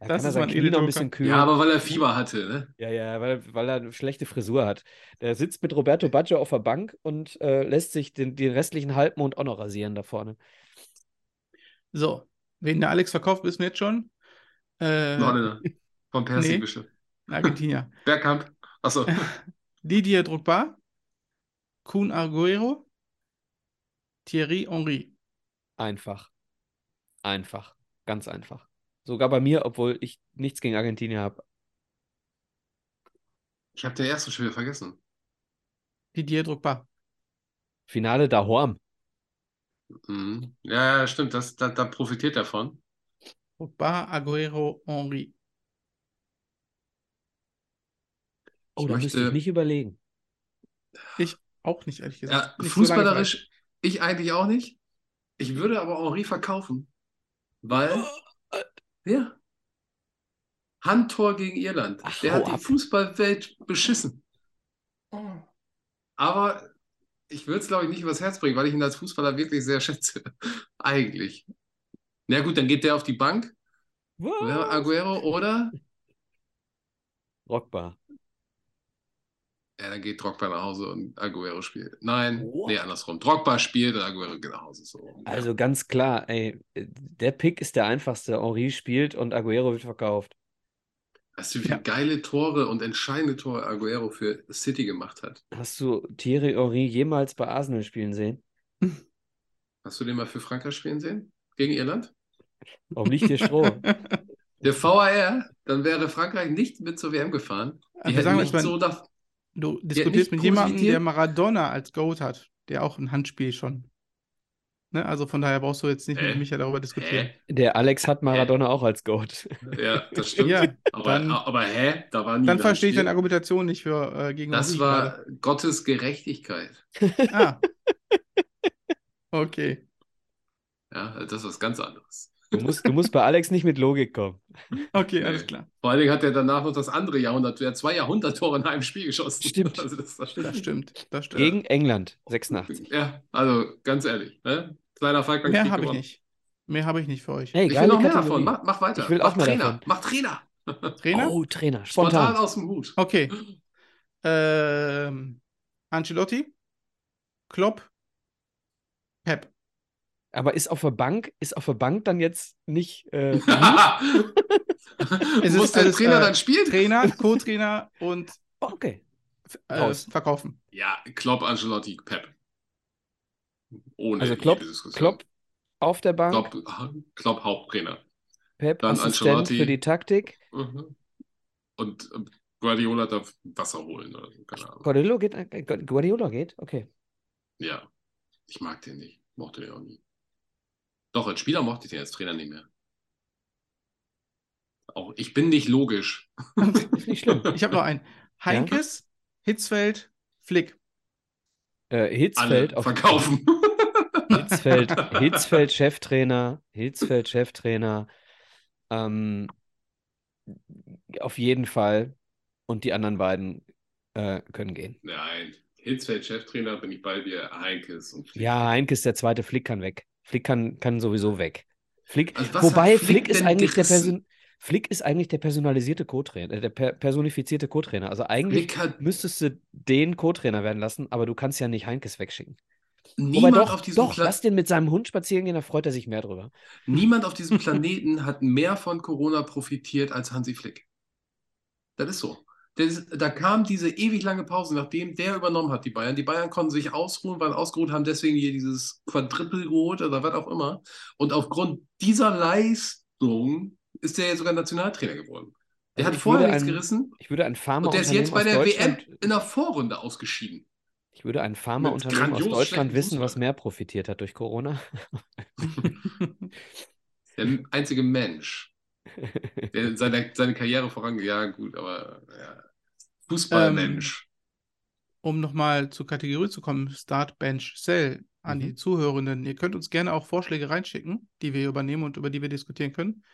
Da Das kann er ist sein mein Knie noch ein bisschen kühlen. Ja, aber weil er Fieber hatte, ne? Ja, ja, weil, weil er eine schlechte Frisur hat. Der sitzt mit Roberto Baggio auf der Bank und äh, lässt sich den, den restlichen Halbmond auch noch rasieren da vorne. So, wen der Alex verkauft, wissen wir jetzt schon. Äh, Holländer. Von Percy nee. bestimmt. Argentinier. Bergkamp. Achso. Didier Drogba, Kun Arguero, Thierry Henry. Einfach. Einfach. Ganz einfach. Sogar bei mir, obwohl ich nichts gegen Argentinien habe. Ich habe den ersten schon wieder vergessen. Didier Drogba. Finale da Horm. Mhm. Ja, ja, stimmt. Das, da, da profitiert er von. Drogba, Aguero, Henry. Oh, Ich da müsste ich möchte- nicht überlegen. Auch nicht, ehrlich Ja, gesagt. Nicht so lange fußballerisch, ich eigentlich auch nicht. Ich würde aber Henri verkaufen. Weil, ja, Handtor gegen Irland. Ach, Der hat die ab. Fußballwelt beschissen. Zeit. Aber ich würde es, glaube ich, nicht übers Herz bringen, weil ich ihn als Fußballer wirklich sehr schätze. Eigentlich. Na gut, dann geht der auf die Bank. Wer, Aguero oder? Rockbar. Ja, dann geht Drogba nach Hause und Aguero spielt. Nein, What? nee, andersrum. Drogba spielt und Aguero geht nach Hause. So. Also ganz klar, ey, der Pick ist der einfachste. Henri spielt und Aguero wird verkauft. Weißt du, wie viele geile Tore und entscheidende Tore Aguero für City gemacht hat? Hast du Thierry Henry jemals bei Arsenal spielen sehen? Hast du den mal für Frankreich spielen sehen? Gegen Irland? Warum liegt hier Stroh? Der VAR, dann wäre Frankreich nicht mit zur WM gefahren. Die Wir hätten sagen nicht mal- so nach, Du diskutierst mit jemandem, der Maradona als Goat hat, der auch ein Handspiel schon. Ne? Also von daher brauchst du jetzt nicht mit Äh? Micha darüber diskutieren. Hä? Der Alex hat Maradona auch als Goat. Ja, das stimmt. Ja, aber, dann- aber hä? Da war nie Dann verstehe ich deine Argumentation nicht für äh, gegen Das war Gottes Gerechtigkeit. gerade. Ah. Okay. Ja, das ist was ganz anderes. Du musst, du musst bei Alex nicht mit Logik kommen. Okay, Nee. alles klar. Vor allen Dingen hat er danach noch das andere Jahrhundert, er hat zwei Jahrhunderttore in einem Spiel geschossen. Stimmt. Also das, das Das stimmt. Das stimmt. Gegen England, 86. Ja, also ganz ehrlich, ne? Kleiner Falk Mehr habe ich nicht. Mehr habe ich nicht für euch. Hey, Ich will noch mehr Kategorie. davon. Mach, mach weiter. Ich will mach auch mehr Trainer. davon. Mach Trainer. Trainer? Oh, Trainer, Spontan spontan. aus dem Hut. Okay. Ähm, Ancelotti, Klopp. Aber ist auf der Bank, ist auf der Bank dann jetzt nicht äh, Es Muss ist der alles, Trainer äh, dann spielen? Trainer, Co-Trainer und Oh, okay. äh, verkaufen. Ja, Klopp, Ancelotti, Pep. Ohne Also Klopp. Klopp auf der Bank, Klopp, Klopp Haupttrainer. Pep dann Assistent Ancelotti. für die Taktik. Mhm. Und äh, Guardiola darf Wasser holen oder so. Guardiola geht, äh, Guardiola geht, okay. Ja, ich mag den nicht. Mochte den auch nie. Doch, als Spieler mochte ich den als Trainer nicht mehr. Auch ich bin nicht logisch. Nicht schlimm. Ich habe noch einen. Heinkes, Hitzfeld, Flick. Äh, Hitzfeld Alle auf verkaufen. Hitzfeld, Hitzfeld Cheftrainer, Hitzfeld Cheftrainer. Ähm, auf jeden Fall. Und die anderen beiden äh, können gehen. Nein, Hitzfeld Cheftrainer bin ich bei dir, Heinkes und Flick. Ja, Heinke ist der zweite, Flick kann weg. Flick kann, kann sowieso weg. Flick, Also wobei Flick, Flick ist eigentlich der? Person, Flick ist eigentlich der personalisierte Co-Trainer, äh, der per personifizierte Co-Trainer. Also eigentlich hat müsstest du den Co-Trainer werden lassen, aber du kannst ja nicht Heinkes wegschicken. Niemand doch, auf diesem doch, Pla lass den mit seinem Hund spazieren gehen, da freut er sich mehr drüber. Niemand auf diesem Planeten hat mehr von Corona profitiert als Hansi Flick. Das ist so. Das, da kam diese ewig lange Pause, nachdem der übernommen hat, die Bayern. Die Bayern konnten sich ausruhen, waren ausgeruht, haben deswegen hier dieses Quadruple geholt oder was auch immer. Und aufgrund dieser Leistung ist der ja sogar Nationaltrainer geworden. Der Also hat vorher nichts ein- gerissen Ich würde ein und der ist jetzt bei der WM in der Vorrunde ausgeschieden. ich würde ein Pharmaunternehmen aus Deutschland wissen, was mehr profitiert hat durch Corona. Der einzige Mensch, der seine, seine Karriere vorangeht. Ja, gut, aber ja. Fußballmensch. Um nochmal zur Kategorie zu kommen, Start, Bench, Sell an Mhm. die Zuhörenden. Ihr könnt uns gerne auch Vorschläge reinschicken, die wir übernehmen und über die wir diskutieren können.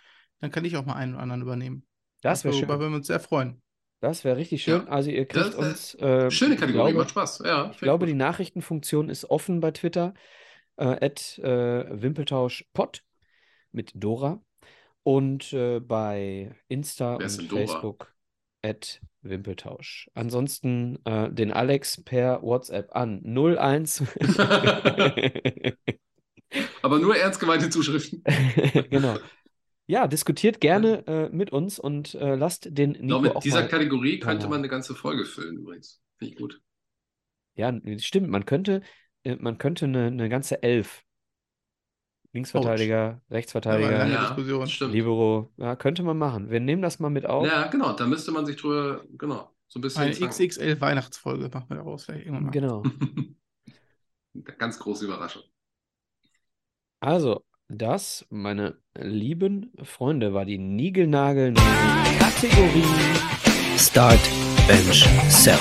Dann kann ich auch mal einen oder anderen übernehmen. Das wäre Darüber schön. würden wir uns sehr freuen. Das wäre richtig schön. Ja. Also ihr kriegt Das, uns. äh, Schöne ich Kategorie, glaube, macht Spaß. Ja, Ich glaube, die Nachrichtenfunktion ist offen bei Twitter. Äh, at, äh, Wimpeltauschpod mit Dora. Und äh, bei Insta und Dora? Facebook at Wimpeltausch. Ansonsten äh, den Alex per WhatsApp an 01. Aber nur ernst gemeinte Zuschriften. genau. Ja, diskutiert gerne äh, mit uns und äh, lasst den Nico glaube, mit dieser. Kategorie könnte man eine ganze Folge füllen übrigens. Finde ich gut. Ja, stimmt. Man könnte, äh, man könnte eine, eine ganze Elf. Linksverteidiger, Aber Rechtsverteidiger, stimmt. Libero. Ja, könnte man machen. Wir nehmen das mal mit auf. Ja, genau. Da müsste man sich drüber, genau, so ein bisschen Eine zanken. XXL Weihnachtsfolge machen wir daraus vielleicht irgendwann mal. Genau. Ganz große Überraschung. Also, das, meine lieben Freunde, war die Nigelnageln Kategorie. Start, Bench, Sell.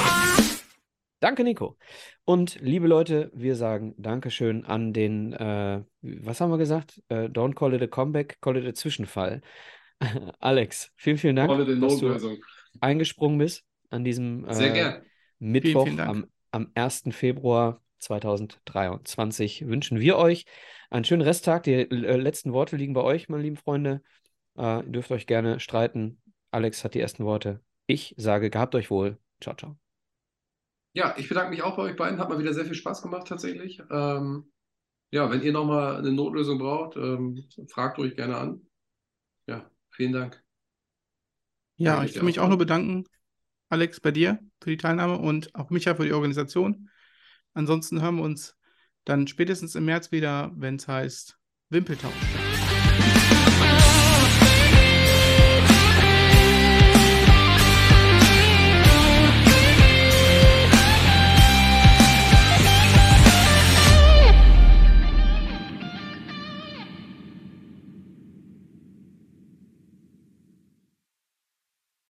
Danke, Nico. Und liebe Leute, wir sagen Dankeschön an den, äh, was haben wir gesagt? Äh, don't call it a comeback, call it a Zwischenfall. Alex, vielen, vielen Dank, dass du eingesprungen bist an diesem äh. Mittwoch vielen Dank. am, am 1. Februar 2023 wünschen wir euch einen schönen Resttag. Die äh, letzten Worte liegen bei euch, meine lieben Freunde. Äh, ihr dürft euch gerne streiten. Alex hat die ersten Worte. Ich sage, gehabt euch wohl. Ciao, ciao. Ja, ich bedanke mich auch bei euch beiden. Hat mal wieder sehr viel Spaß gemacht tatsächlich. Ähm, ja, wenn ihr nochmal eine Notlösung braucht, ähm, fragt ruhig gerne an. Ja, vielen Dank. Ja, Danke ich will mich auch. auch nur bedanken, Alex, bei dir für die Teilnahme und auch Micha für die Organisation. Ansonsten hören wir uns dann spätestens im März wieder, wenn es heißt Wimpeltausch.